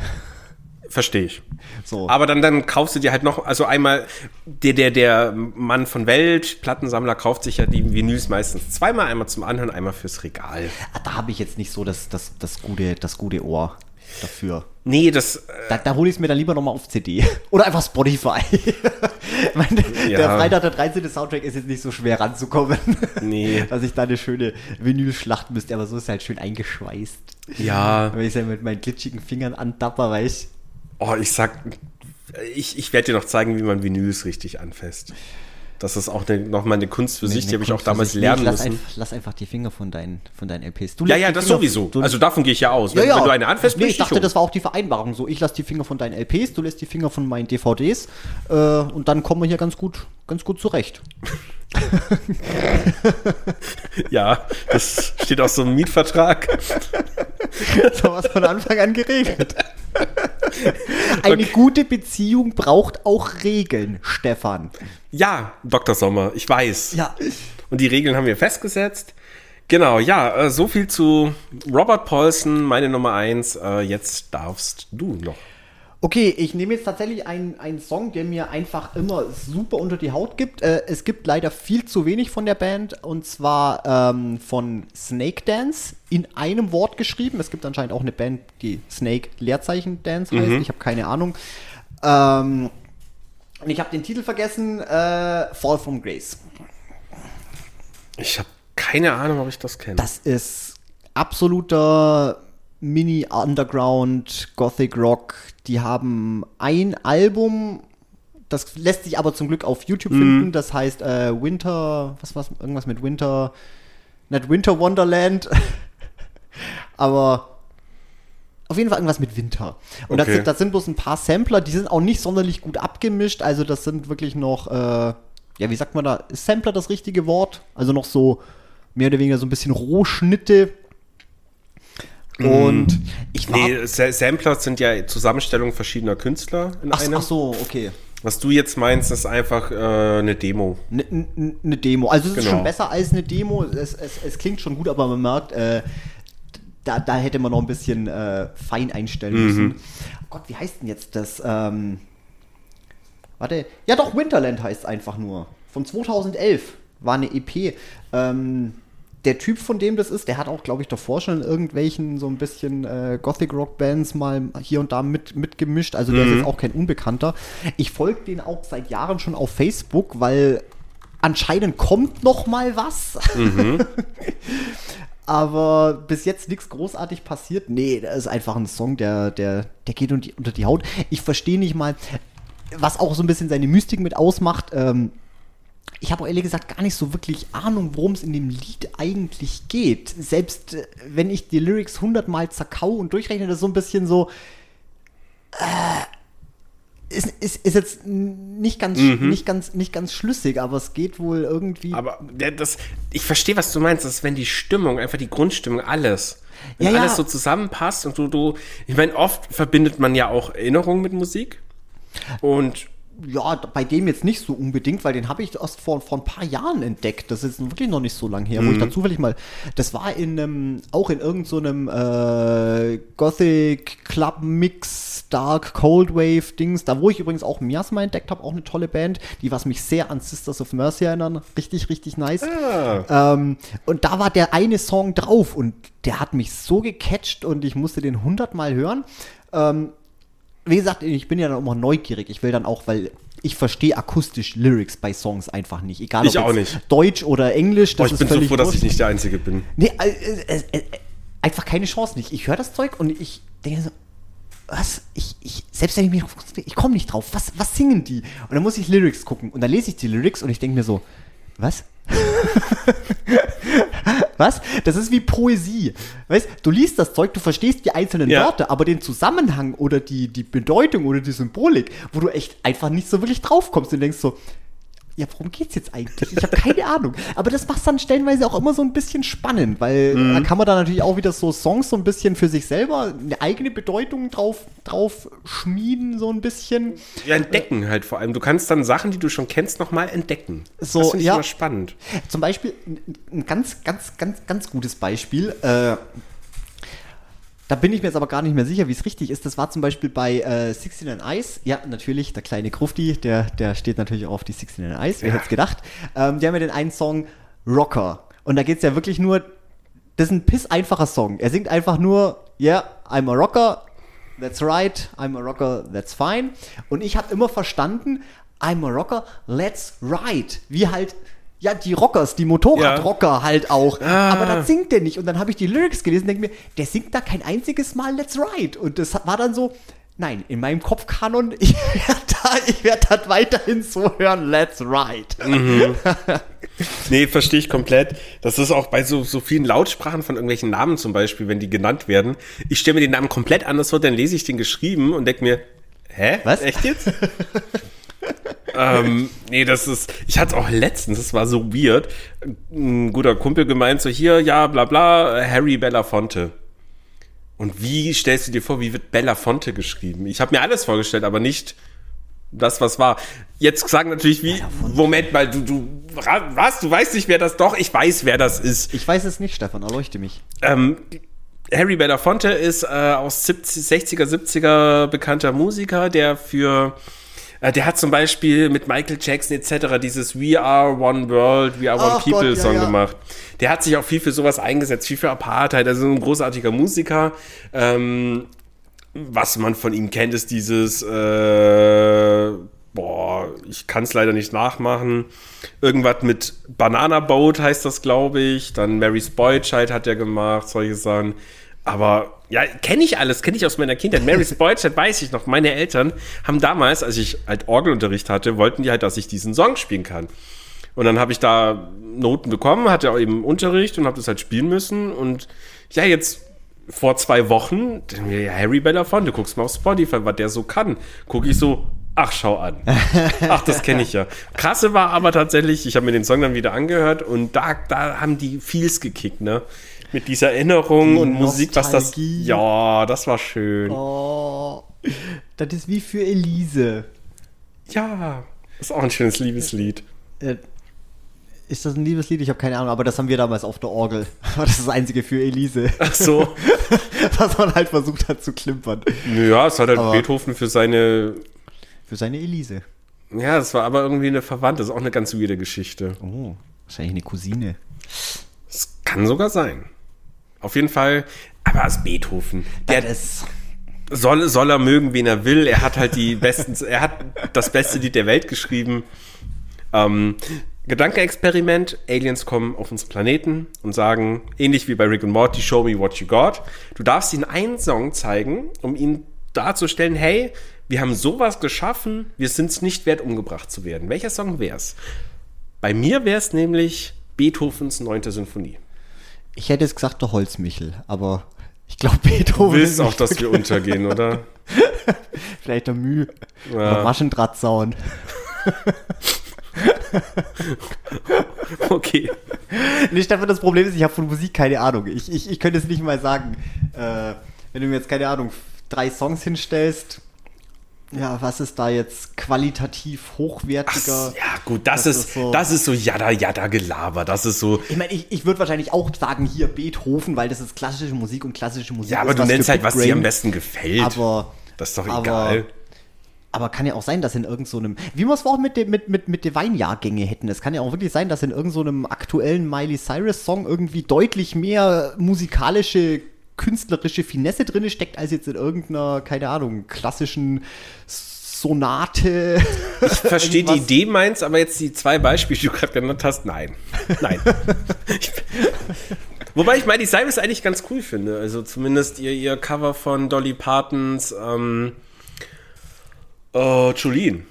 Verstehe ich. So. Aber dann, dann kaufst du dir halt noch, also einmal, der, der, der Mann von Welt, Plattensammler, kauft sich ja die Vinyls meistens zweimal, einmal zum Anhören, einmal fürs Regal. Ah, Da habe ich jetzt nicht so das, das, das, gute, das gute Ohr dafür. Nee, das, Da, da hole ich es mir dann lieber nochmal auf CD. (laughs) Oder einfach Spotify. (laughs) Meine, Ja. Der Freitag der 13. Soundtrack ist jetzt nicht so schwer ranzukommen. (laughs) Nee. Dass ich da eine schöne Vinyl-Schlacht müsste, aber so ist er halt schön eingeschweißt. ja, Wenn ich es ja mit meinen glitschigen Fingern andapper, weil ich. oh, ich sag, ich, ich werde dir noch zeigen, wie man Vinyls richtig anfasst. Das ist auch eine, nochmal eine Kunst für sich, die habe ich auch damals lernen lass müssen. Einfach, lass einfach die Finger von deinen, von deinen LPs. Du Ja, ja, das Finger- sowieso. Du, Also davon gehe ich ja aus. ja, Wenn, ja. wenn du eine anfasst, nee, ich dachte, schon. das war auch die Vereinbarung so. Ich lass die Finger von deinen LPs, du lässt die Finger von meinen DVDs äh, und dann kommen wir hier ganz gut, ganz gut zurecht. (laughs) Ja, das steht auch so im Mietvertrag. (laughs) So was von Anfang an geregelt. (laughs) Eine gute Beziehung braucht auch Regeln, Stefan. Ja, Dr. Sommer, ich weiß. Ja. Und die Regeln haben wir festgesetzt. Genau, ja, äh, so viel zu Robert Paulson, meine Nummer eins. Äh, jetzt darfst du noch. Okay, ich nehme jetzt tatsächlich einen, einen Song, der mir einfach immer super unter die Haut gibt. Äh, es gibt leider viel zu wenig von der Band und zwar ähm, von Snake Dance in einem Wort geschrieben. Es gibt anscheinend auch eine Band, die Snake Leerzeichen Dance heißt. Ich habe keine Ahnung. Ähm, und ich habe den Titel vergessen. Äh, Fall from Grace. Ich habe keine Ahnung, ob ich das kenne. Das ist absoluter Mini-Underground Gothic Rock. Die haben ein Album, das lässt sich aber zum Glück auf YouTube finden. Das heißt äh, Winter, was was irgendwas mit Winter, nicht Winter Wonderland, (laughs) aber auf jeden Fall irgendwas mit Winter. Und das, Okay. sind, das sind bloß ein paar Sampler, die sind auch nicht sonderlich gut abgemischt. Also das sind wirklich noch, äh, ja, wie sagt man da, ist Sampler das richtige Wort? Also noch so mehr oder weniger so ein bisschen Rohschnitte. Und ich war. nee, Sa- Sampler sind ja Zusammenstellungen verschiedener Künstler in ach, einem. ach so, okay. Was du jetzt meinst, ist einfach äh, eine Demo. Eine ne, ne Demo. Also es ist Genau. schon besser als eine Demo. Es, es, es klingt schon gut, aber man merkt, äh, da, da hätte man noch ein bisschen äh, fein einstellen Mhm. müssen. Oh Gott, wie heißt denn jetzt das? Ähm, warte. Ja doch, Winterland heißt einfach nur. Von 2011 war eine EP. Ähm, der Typ, von dem das ist, der hat auch, glaube ich, davor schon in irgendwelchen so ein bisschen äh, Gothic-Rock-Bands mal hier und da mit, mitgemischt. Also der ist jetzt auch kein Unbekannter. Ich folge den auch seit Jahren schon auf Facebook, weil anscheinend kommt noch mal was. (laughs) Aber bis jetzt nichts großartig passiert. Nee, das ist einfach ein Song, der, der, der geht unter die, unter die Haut. Ich verstehe nicht mal, was auch so ein bisschen seine Mystik mit ausmacht. Ähm, ich habe auch ehrlich gesagt gar nicht so wirklich Ahnung, worum es in dem Lied eigentlich geht. Selbst äh, wenn ich die Lyrics hundertmal zerkau und durchrechne, das ist so ein bisschen so. Äh, ist, ist, ist jetzt nicht ganz, nicht, ganz, nicht ganz schlüssig, aber es geht wohl irgendwie. Aber das, ich verstehe, was du meinst. Das ist, wenn die Stimmung, einfach die Grundstimmung, alles. Wenn Ja, ja. alles so zusammenpasst und du, du, ich meine, oft verbindet man ja auch Erinnerungen mit Musik. Und Ja, bei dem jetzt nicht so unbedingt, weil den habe ich erst vor, vor ein paar Jahren entdeckt. Das ist wirklich noch nicht so lang her, wo ich Mhm. da zufällig mal. Das war in einem, auch in irgendeinem so äh, Gothic Club Mix, Dark Cold Wave Dings, da wo ich übrigens auch Miasma entdeckt habe, auch eine tolle Band, die was mich sehr an Sisters of Mercy erinnern. Richtig, richtig nice. Ah. Ähm, und da war der eine Song drauf und der hat mich so gecatcht und ich musste den hundertmal hören. Ähm, wie gesagt, ich bin ja dann immer neugierig. Ich will dann auch, weil ich verstehe akustisch Lyrics bei Songs einfach nicht. Egal Ich ob auch jetzt nicht. Deutsch oder Englisch. oh, Das ich ist bin so froh, dass ich nicht der Einzige bin. Nee, äh, äh, äh, äh, einfach keine Chance nicht. Ich höre das Zeug und ich denke so, was? Ich, ich, selbst wenn ich mich drauf konzentriere, ich komme nicht drauf. Was, was singen die? Und dann muss ich Lyrics gucken. Und dann lese ich die Lyrics und ich denke mir so, was? (laughs) was? Das ist wie Poesie. Weißt du, liest das Zeug, du verstehst die einzelnen Ja. Worte, aber den Zusammenhang oder die, die Bedeutung oder die Symbolik, wo du echt einfach nicht so wirklich drauf kommst und denkst so, ja, worum geht's jetzt eigentlich? Ich habe keine Ahnung. Aber das macht dann stellenweise auch immer so ein bisschen spannend, weil Mhm. da kann man dann natürlich auch wieder so Songs so ein bisschen für sich selber eine eigene Bedeutung drauf, drauf schmieden, so ein bisschen. Ja, entdecken halt vor allem. Du kannst dann Sachen, die du schon kennst, nochmal entdecken. So, das finde ich ja. immer spannend. Zum Beispiel ein- ein ganz, ganz, ganz, ganz gutes Beispiel. Äh, Da bin ich mir jetzt aber gar nicht mehr sicher, wie es richtig ist. Das war zum Beispiel bei äh, 69 Eyes. Ja, natürlich, der kleine Krufti, der, der steht natürlich auch auf die 69 Eyes. Wer Ja. hätte es gedacht? Ähm, die haben ja den einen Song Rocker. Und da geht es ja wirklich nur, das ist ein piss einfacher Song. Er singt einfach nur, yeah, I'm a rocker, that's right, I'm a rocker, that's fine. Und ich habe immer verstanden, I'm a rocker, let's ride. Wie halt, ja, die Rockers, die Motorradrocker halt auch. Ah. Aber das singt der nicht. Und dann habe ich die Lyrics gelesen und denke mir, der singt da kein einziges Mal Let's Ride. Und das war dann so, nein, in meinem Kopfkanon, (laughs) ich werde da, ich werd das weiterhin so hören, Let's Ride. (laughs) Nee, verstehe ich komplett. Das ist auch bei so, so vielen Lautsprachen von irgendwelchen Namen zum Beispiel, wenn die genannt werden. Ich stelle mir den Namen komplett anders vor, dann lese ich den geschrieben und denke mir, hä? Was? Echt jetzt? (laughs) ähm, nee, das ist, ich hatte auch letztens, das war so weird, ein guter Kumpel gemeint, so hier, ja, bla bla, Harry Belafonte. Und wie stellst du dir vor, wie wird Belafonte geschrieben? Ich habe mir alles vorgestellt, aber nicht das, was war. Jetzt sagen natürlich wie, Moment mal, du, du, was, du weißt nicht, wer das, doch, ich weiß, wer das ist. Ich weiß es nicht, Stefan, erleuchte mich. Ähm, Harry Belafonte ist äh, aus 70, 60er, 70er bekannter Musiker, der für, der hat zum Beispiel mit Michael Jackson etc. dieses We Are One World, We Are One Ach People Gott, ja, Song ja. gemacht. Der hat sich auch viel für sowas eingesetzt, viel für Apartheid, also ein großartiger Musiker. Ähm, was man von ihm kennt, ist dieses, äh, boah, ich kann es leider nicht nachmachen. Irgendwas mit Banana Boat heißt das, glaube ich. Dann Mary's Boy Child hat er gemacht, solche Sachen. Aber ja, kenne ich alles, kenne ich aus meiner Kindheit. Mary's Boy Child weiß ich noch. Meine Eltern haben damals, als ich halt Orgelunterricht hatte, wollten die halt, dass ich diesen Song spielen kann. Und dann habe ich da Noten bekommen, hatte auch eben Unterricht und habe das halt spielen müssen. Und ja, jetzt vor zwei Wochen, ja, Harry Belafonte, guckst mal auf Spotify, was der so kann. Gucke ich so, ach, schau an. (laughs) Ach, das kenne ich ja. Krasse war aber tatsächlich, ich habe mir den Song dann wieder angehört und da, da haben die Feels gekickt, ne? Mit dieser Erinnerung Die und Musik, was das. Ja, das war schön. Oh, das ist wie für Elise. Ja, ist auch ein schönes Liebeslied. Äh, ist das ein Liebeslied? Ich habe keine Ahnung, aber das haben wir damals auf der Orgel. (laughs) Aber das ist das einzige für Elise. Ach so. (laughs) Was man halt versucht hat zu klimpern. Ja, es hat halt Aber- Beethoven für seine. Für seine Elise. Ja, es war aber irgendwie eine Verwandte. Das ist auch eine ganz weirde Geschichte. Oh, wahrscheinlich eine Cousine. Es kann sogar sein. Auf jeden Fall, aber als Beethoven. Der das soll, soll er mögen, wen er will. Er hat halt die besten, (laughs) er hat das beste Lied der Welt geschrieben. Ähm, Gedankenexperiment, Aliens kommen auf unseren Planeten und sagen, ähnlich wie bei Rick und Morty, show me what you got. Du darfst ihnen einen Song zeigen, um ihnen darzustellen, hey, wir haben sowas geschaffen, wir sind es nicht wert, umgebracht zu werden. Welcher Song wär's? Bei mir wär's nämlich Beethovens 9. Sinfonie. Ich hätte jetzt gesagt, der Holzmichel, aber ich glaube, (laughs) Beethoven. Du willst auch, dass wir untergehen, oder? (laughs) Vielleicht der Mühe. Ja. Ja. Maschendrahtzaun. (laughs) Okay. Nee, Stefan, das Problem ist, ich habe von Musik keine Ahnung. Ich, ich, ich könnte es nicht mal sagen. Äh, wenn du mir jetzt, keine Ahnung, drei Songs hinstellst, ja, was ist da jetzt qualitativ hochwertiger? Ja, gut, das, Das ist, ist so- das ist so jada jada Gelaber. Das ist so. Ich meine, ich, ich würde wahrscheinlich auch sagen, hier Beethoven, weil das ist klassische Musik und klassische Musik. Ja, aber du nennst halt, Big was dir am besten gefällt. Aber, das ist doch aber- egal. aber kann ja auch sein, dass in irgendeinem, so einem- wie wir es auch mit, dem, mit, mit, mit den Weinjahrgänge hätten. Es kann ja auch wirklich sein, dass in irgendeinem so einem aktuellen Miley Cyrus Song irgendwie deutlich mehr musikalische, künstlerische Finesse drin steckt, als jetzt in irgendeiner, keine Ahnung, klassischen Sonate. (laughs) Ich verstehe die. Idee meins, aber jetzt die zwei Beispiele, die du gerade genannt hast, nein. Nein. (laughs) ich, wobei ich Miley Cyrus eigentlich ganz cool finde. Also zumindest ihr, ihr Cover von Dolly Partons ähm, äh, Jolene.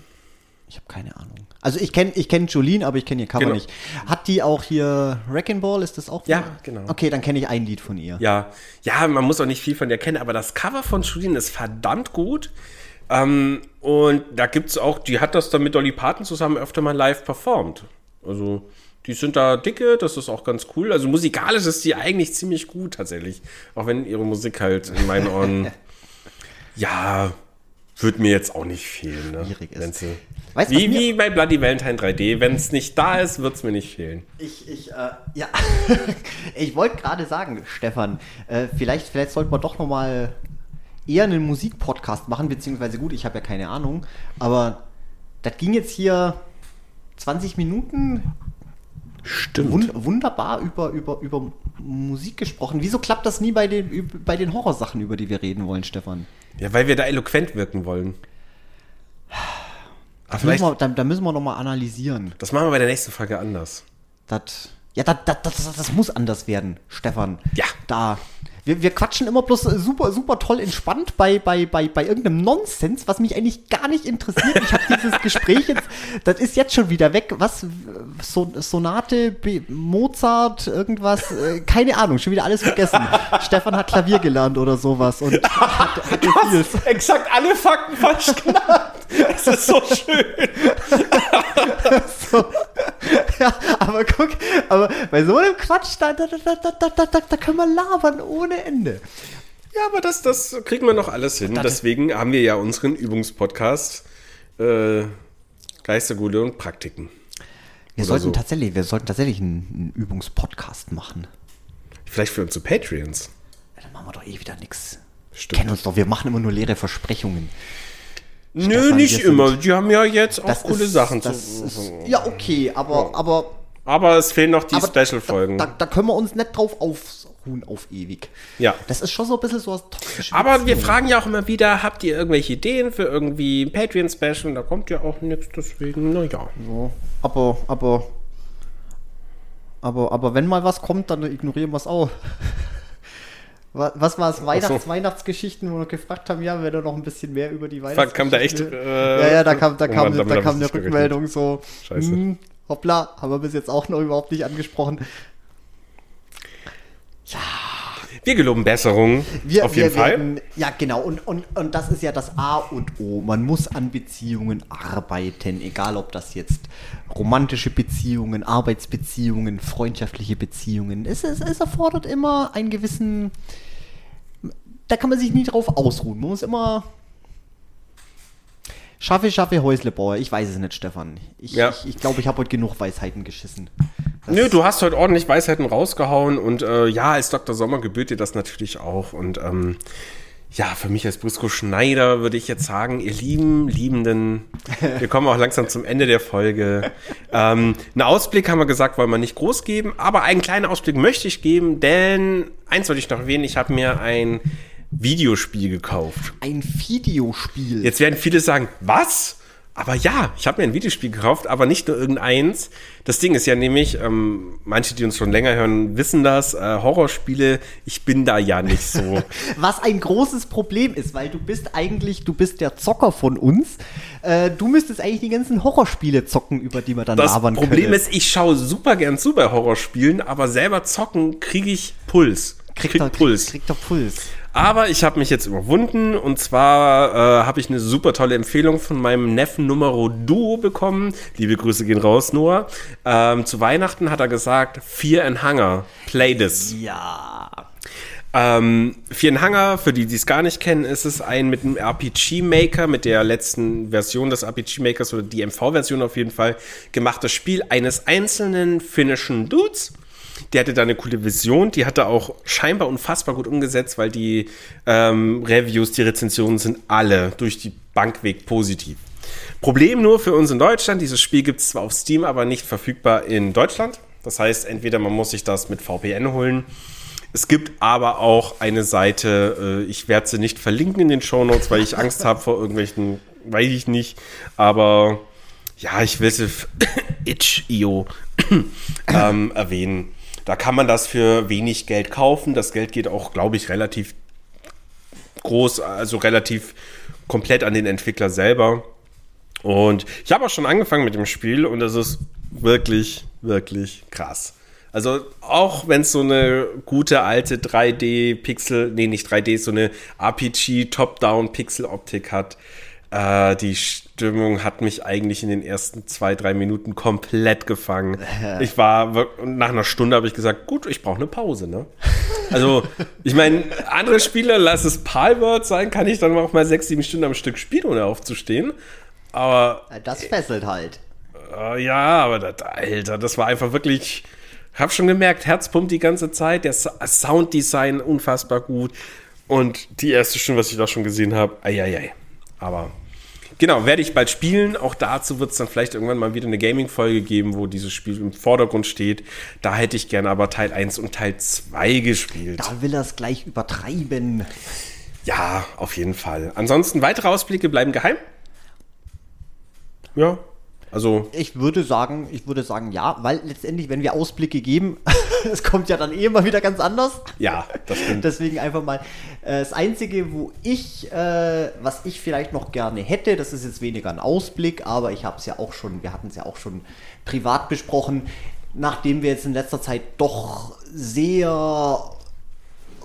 Ich habe keine Ahnung. Also ich kenne ich kenn Jolene, aber ich kenne ihr Cover Genau. nicht. Hat die auch hier Wrecking Ball? Ist das auch? von Ja, ihr? genau. Okay, dann kenne ich ein Lied von ihr. Ja, ja, man muss auch nicht viel von der kennen, aber das Cover von Jolene ist verdammt gut. Ähm, und da gibt's auch, die hat das dann mit Dolly Parton zusammen öfter mal live performt. Also, die sind da dicke, das ist auch ganz cool. Also musikalisch ist die eigentlich ziemlich gut tatsächlich. Auch wenn ihre Musik halt in meinen Ohren, (laughs) ja, Würde mir jetzt auch nicht fehlen. Ne? Schwierig ist. Wenn's, Weißt wie, wie bei Bloody Valentine 3D. Wenn es nicht da ist, wird es mir nicht fehlen. Ich, ich, äh, ja. (laughs) ich wollte gerade sagen, Stefan, äh, vielleicht, vielleicht sollten wir doch noch mal eher einen Musikpodcast machen, beziehungsweise gut, ich habe ja keine Ahnung, aber das ging jetzt hier 20 Minuten Stimmt. wun wunderbar über, über, über Musik gesprochen. Wieso klappt das nie bei den, bei den Horrorsachen, über die wir reden wollen, Stefan? Ja, weil wir da eloquent wirken wollen. Aber Da müssen, wir, da, da müssen wir noch mal analysieren. das machen wir bei der nächsten Folge anders. Das, ja, das, das, das, das muss anders werden, Stefan. Ja. Da. Wir, wir quatschen immer bloß super, super toll entspannt bei, bei, bei, bei irgendeinem Nonsens, was mich eigentlich gar nicht interessiert. Ich habe dieses (laughs) Gespräch jetzt, das ist jetzt schon wieder weg. Was? So, Sonate, B, Mozart, irgendwas, äh, keine Ahnung, schon wieder alles vergessen. (laughs) Stefan hat Klavier gelernt oder sowas und (laughs) hat, hat exakt alle Fakten falsch genannt. Das ist so schön. so. Ja, aber guck, aber bei so einem Quatsch, da, da, da, da, da, da, da können wir labern ohne Ende. Ja, aber das, das kriegen wir noch alles hin. Deswegen haben wir ja unseren Übungspodcast äh, Geistergule und Praktiken. Wir sollten, so. tatsächlich, wir sollten tatsächlich einen, einen Übungspodcast machen. Vielleicht für unsere Patreons. Ja, dann machen wir doch eh wieder nichts. Stimmt. Kennen uns doch, wir machen immer nur leere Versprechungen. Nö, Stefan, nicht immer. Die haben ja jetzt auch coole ist- Sachen zu. ist, Ja, okay, aber, aber, Aber es fehlen noch die Special-Folgen. Da, da, da können wir uns nicht drauf ausruhen auf ewig. Ja. Das ist schon so ein bisschen so was Aber wir fragen ja auch immer wieder, habt ihr irgendwelche Ideen für irgendwie ein Patreon-Special? Da kommt ja auch nichts, deswegen, naja. So, aber, aber, aber, aber wenn mal was kommt, dann ignorieren wir es auch. (laughs) Wa- Was war es? Weihnachts so. Weihnachtsgeschichten, wo wir gefragt haben, ja, wenn du noch ein bisschen mehr über die Weihnachtsgeschichten... kam da echt, äh, ja, ja, da kam, da oh kam, Mann, da kam eine Rückmeldung so, Scheiße. hm, hoppla, haben wir bis jetzt auch noch überhaupt nicht angesprochen. Wir geloben Besserung. Wir, auf jeden wir Fall. Werden, ja, genau. Und, und, und das ist ja das A und O. Man muss an Beziehungen arbeiten, egal ob das jetzt romantische Beziehungen, Arbeitsbeziehungen, freundschaftliche Beziehungen. Es, es, es erfordert immer einen gewissen. Da kann man sich nie drauf ausruhen. Man muss immer. Schaffe, schaffe, Häuslebauer. Ich weiß es nicht, Stefan. Ich Ja. ich, ich, glaube, ich habe heute genug Weisheiten geschissen. Nö, du hast heute ordentlich Weisheiten rausgehauen und äh, ja, als Dr. Sommer gebührt dir das natürlich auch. Und ähm, ja, für mich als Brisco Schneider würde ich jetzt sagen, ihr lieben, Liebenden, wir kommen auch langsam zum Ende der Folge. Ähm, einen Ausblick haben wir gesagt, wollen wir nicht groß geben, aber einen kleinen Ausblick möchte ich geben, denn eins wollte ich noch erwähnen, ich habe mir ein Videospiel gekauft. Ein Videospiel. Jetzt werden viele sagen, was? Aber ja, ich habe mir ein Videospiel gekauft, aber nicht nur irgendeins. Das Ding ist ja nämlich, ähm, manche, die uns schon länger hören, wissen das, äh, Horrorspiele, ich bin da ja nicht so. (laughs) Was ein großes Problem ist, weil du bist eigentlich, du bist der Zocker von uns. Äh, du müsstest eigentlich die ganzen Horrorspiele zocken, über die wir dann Das labern Problem können. ist, ich schaue super gern zu bei Horrorspielen, aber selber zocken kriege ich Puls. kriegt Krieg er, Puls. Kriegt, kriegt er Puls. Aber ich habe mich jetzt überwunden und zwar äh, habe ich eine super tolle Empfehlung von meinem Neffen Numero Duo bekommen. Liebe Grüße gehen raus, Noah. Ähm, zu Weihnachten hat er gesagt, Fear and Hunger, play this. Ja. Ähm, and Hunger, für die, die es gar nicht kennen, ist es ein mit einem RPG-Maker, mit der letzten Version des RPG-Makers oder die MV-Version auf jeden Fall, gemachtes Spiel eines einzelnen finnischen Dudes. Der hatte da eine coole Vision, die hat er auch scheinbar unfassbar gut umgesetzt, weil die ähm, Reviews, die Rezensionen sind alle durch die Bank weg positiv. Problem nur für uns in Deutschland, dieses Spiel gibt es zwar auf Steam, aber nicht verfügbar in Deutschland. Das heißt, entweder man muss sich das mit VPN holen. Es gibt aber auch eine Seite, äh, ich werde sie nicht verlinken in den Shownotes, weil ich Angst habe vor irgendwelchen, weiß ich nicht, aber ja, ich will sie (coughs) itch.io (coughs) ähm, erwähnen. Da kann man das für wenig Geld kaufen. Das Geld geht auch, glaube ich, relativ groß, also relativ komplett an den Entwickler selber. Und ich habe auch schon angefangen mit dem Spiel und es ist wirklich, wirklich krass. Also auch wenn es so eine gute alte 3D-Pixel, nee, nicht 3D, so eine RPG-Top-Down-Pixel-Optik hat, Äh, die Stimmung hat mich eigentlich in den ersten zwei, drei Minuten komplett gefangen. (laughs) Ich war nach einer Stunde habe ich gesagt, gut, ich brauche eine Pause, ne? Also, ich meine, andere Spiele, lass es Palworld sein, kann ich dann auch mal sechs, sieben Stunden am Stück spielen, ohne aufzustehen. Aber Das fesselt halt. äh, ja, aber das, Alter, das war einfach wirklich. Ich habe schon gemerkt, Herz pumpt die ganze Zeit, der Sounddesign unfassbar gut und die erste Stunde, was ich da schon gesehen habe, eieiei. Aber genau, werde ich bald spielen. Auch dazu wird es dann vielleicht irgendwann mal wieder eine Gaming-Folge geben, wo dieses Spiel im Vordergrund steht. Da hätte ich gerne aber Teil 1 und Teil 2 gespielt. Da will er es gleich übertreiben. Ja, auf jeden Fall. Ansonsten, weitere Ausblicke bleiben geheim. Ja, also Ich würde sagen, ich würde sagen ja, weil letztendlich, wenn wir Ausblicke geben, (laughs) es kommt ja dann eh immer wieder ganz anders. ja, das stimmt. (laughs) Deswegen einfach mal äh, das Einzige, wo ich, äh, was ich vielleicht noch gerne hätte, das ist jetzt weniger ein Ausblick, aber ich habe es ja auch schon, wir hatten es ja auch schon privat besprochen, nachdem wir jetzt in letzter Zeit doch sehr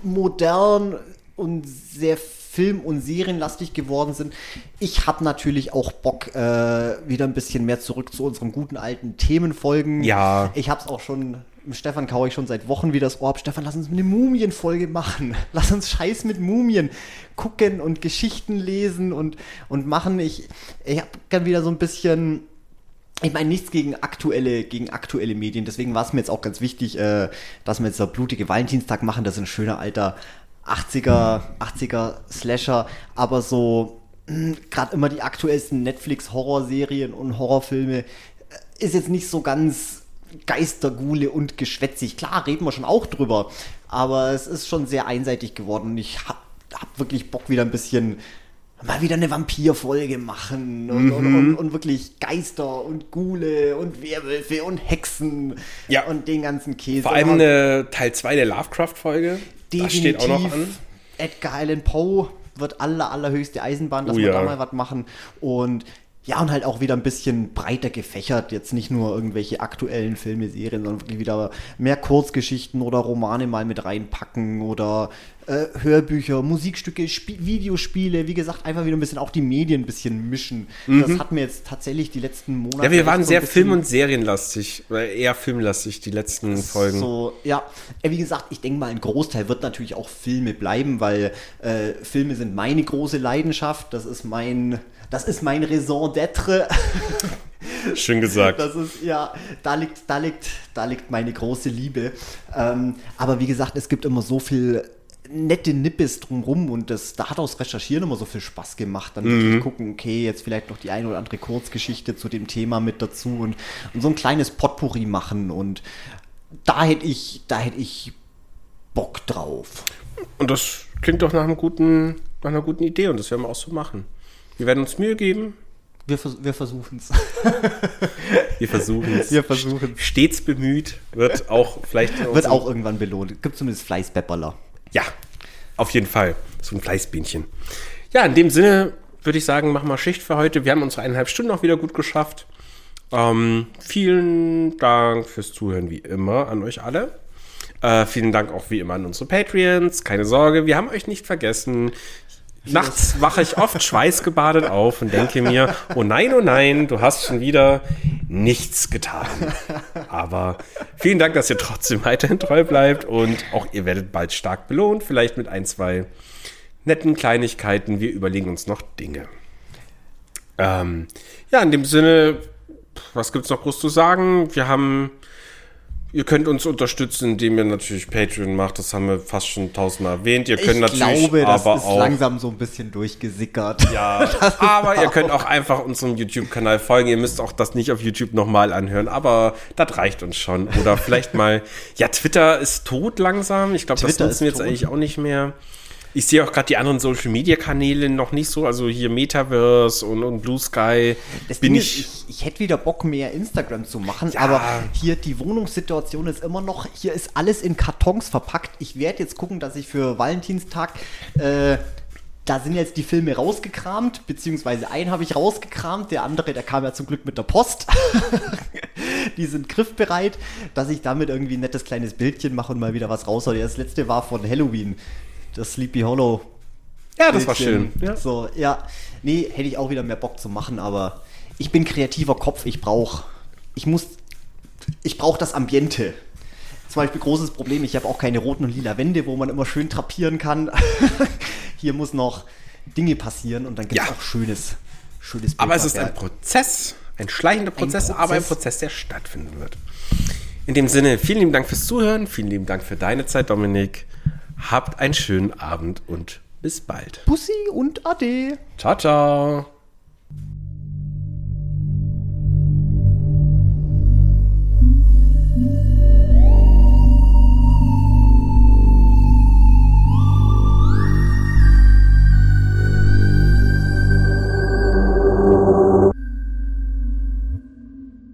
modern und sehr film- und serienlastig geworden sind. Ich habe natürlich auch Bock, äh, wieder ein bisschen mehr zurück zu unseren guten alten Themenfolgen. Ja. Ich habe es auch schon, Stefan kaue ich schon seit Wochen wieder das Ohr ab. Stefan, lass uns eine Mumienfolge machen. (laughs) Lass uns Scheiß mit Mumien gucken und Geschichten lesen und, und machen. Ich, ich habe gern wieder so ein bisschen ich meine nichts gegen aktuelle, gegen aktuelle Medien. Deswegen war es mir jetzt auch ganz wichtig, äh, dass wir jetzt der blutige Valentinstag machen. Das ist ein schöner alter 80er, 80er Slasher. Aber so gerade immer die aktuellsten Netflix-Horrorserien und Horrorfilme äh, ist jetzt nicht so ganz Geistergule und geschwätzig. Klar, reden wir schon auch drüber. Aber es ist schon sehr einseitig geworden. Ich hab, hab wirklich Bock wieder ein bisschen mal wieder eine Vampirfolge machen und, und, und, und wirklich Geister und Ghule und Werwölfe und Hexen Ja. und den ganzen Käse. Vor allem eine Teil 2 der Lovecraft-Folge. Das steht auch noch an. Edgar Allan Poe wird aller, allerhöchste Eisenbahn, dass Oh wir ja. da mal was machen. Und ja, und halt auch wieder ein bisschen breiter gefächert. Jetzt nicht nur irgendwelche aktuellen Filme, Serien, sondern wirklich wieder mehr Kurzgeschichten oder Romane mal mit reinpacken oder äh, Hörbücher, Musikstücke, Spie Videospiele. Wie gesagt, einfach wieder ein bisschen auch die Medien ein bisschen mischen. Das hat mir jetzt tatsächlich die letzten Monate. Mhm. Ja, wir waren so sehr film- und serienlastig. Eher filmlastig, die letzten Folgen. So, ja. ja, wie gesagt, ich denke mal, ein Großteil wird natürlich auch Filme bleiben, weil äh, Filme sind meine große Leidenschaft. Das ist mein, das ist mein Raison d'être. (laughs) Schön gesagt. Das ist, ja, da liegt, da liegt, da liegt meine große Liebe. Ähm, aber wie gesagt, es gibt immer so viel nette Nippes drumrum und das, da hat auch das Recherchieren immer so viel Spaß gemacht. Dann wirklich gucken, okay, jetzt vielleicht noch die eine oder andere Kurzgeschichte zu dem Thema mit dazu und, und so ein kleines Potpourri machen und da hätte ich, da hätte ich Bock drauf. Und das klingt doch nach, einem guten, nach einer guten Idee und das werden wir auch so machen. Wir werden uns Mühe geben. Wir, vers wir versuchen es. (laughs) Wir versuchen es. Wir versuchen's. Stets bemüht. Wird auch vielleicht. Wird auch irgendwann belohnt. Gibt zumindest Fleißpepperler. Ja, auf jeden Fall. So ein Fleißbienchen. Ja, in dem Sinne würde ich sagen, machen wir Schicht für heute. Wir haben unsere eineinhalb Stunden auch wieder gut geschafft. Ähm, vielen Dank fürs Zuhören, wie immer, an euch alle. Äh, vielen Dank auch wie immer an unsere Patreons. Keine Sorge, wir haben euch nicht vergessen. Nachts wache ich oft schweißgebadet auf und denke mir, oh nein, oh nein, du hast schon wieder nichts getan. Aber vielen Dank, dass ihr trotzdem weiterhin treu bleibt und auch ihr werdet bald stark belohnt, vielleicht mit ein, zwei netten Kleinigkeiten. Wir überlegen uns noch Dinge. Ähm, ja, in dem Sinne, was gibt's noch groß zu sagen? Wir haben, ihr könnt uns unterstützen, indem ihr natürlich Patreon macht. Das haben wir fast schon tausendmal erwähnt. Ihr könnt ich natürlich glaube, das aber ist auch langsam so ein bisschen durchgesickert. ja, (laughs) aber ihr könnt auch einfach unserem YouTube-Kanal folgen. Ihr müsst auch das nicht auf YouTube nochmal anhören, aber das reicht uns schon. Oder vielleicht mal, ja, Twitter ist tot langsam. Ich glaube, das Twitter nutzen wir jetzt tot. eigentlich auch nicht mehr. Ich sehe auch gerade die anderen Social-Media-Kanäle noch nicht so. Also hier Metaverse und, und Blue Sky. Das bin ich, ist, ich, ich hätte wieder Bock, mehr Instagram zu machen, Ja. aber hier die Wohnungssituation ist immer noch, hier ist alles in Kartons verpackt. Ich werde jetzt gucken, dass ich für Valentinstag, äh, da sind jetzt die Filme rausgekramt, beziehungsweise einen habe ich rausgekramt, der andere, der kam ja zum Glück mit der Post. (laughs) die sind griffbereit, dass ich damit irgendwie ein nettes kleines Bildchen mache und mal wieder was raushole. Das letzte war von Halloween, das Sleepy Hollow Ja, das war schön. Ja. So, ja. Nee, hätte ich auch wieder mehr Bock zu machen, aber ich bin kreativer Kopf, ich brauche, ich muss, ich brauche das Ambiente. Zum Beispiel großes Problem, ich habe auch keine roten und lila Wände, wo man immer schön trapieren kann. (laughs) Hier muss noch Dinge passieren und dann gibt es Ja. auch schönes, schönes Aber es ist ein. Prozess, ein schleichender Prozess, Prozess. aber ein Prozess, der stattfinden wird. In dem Sinne, vielen lieben Dank fürs Zuhören, vielen lieben Dank für deine Zeit, Dominik. Habt einen schönen Abend und bis bald. Pussy und Ade. Ciao, ciao.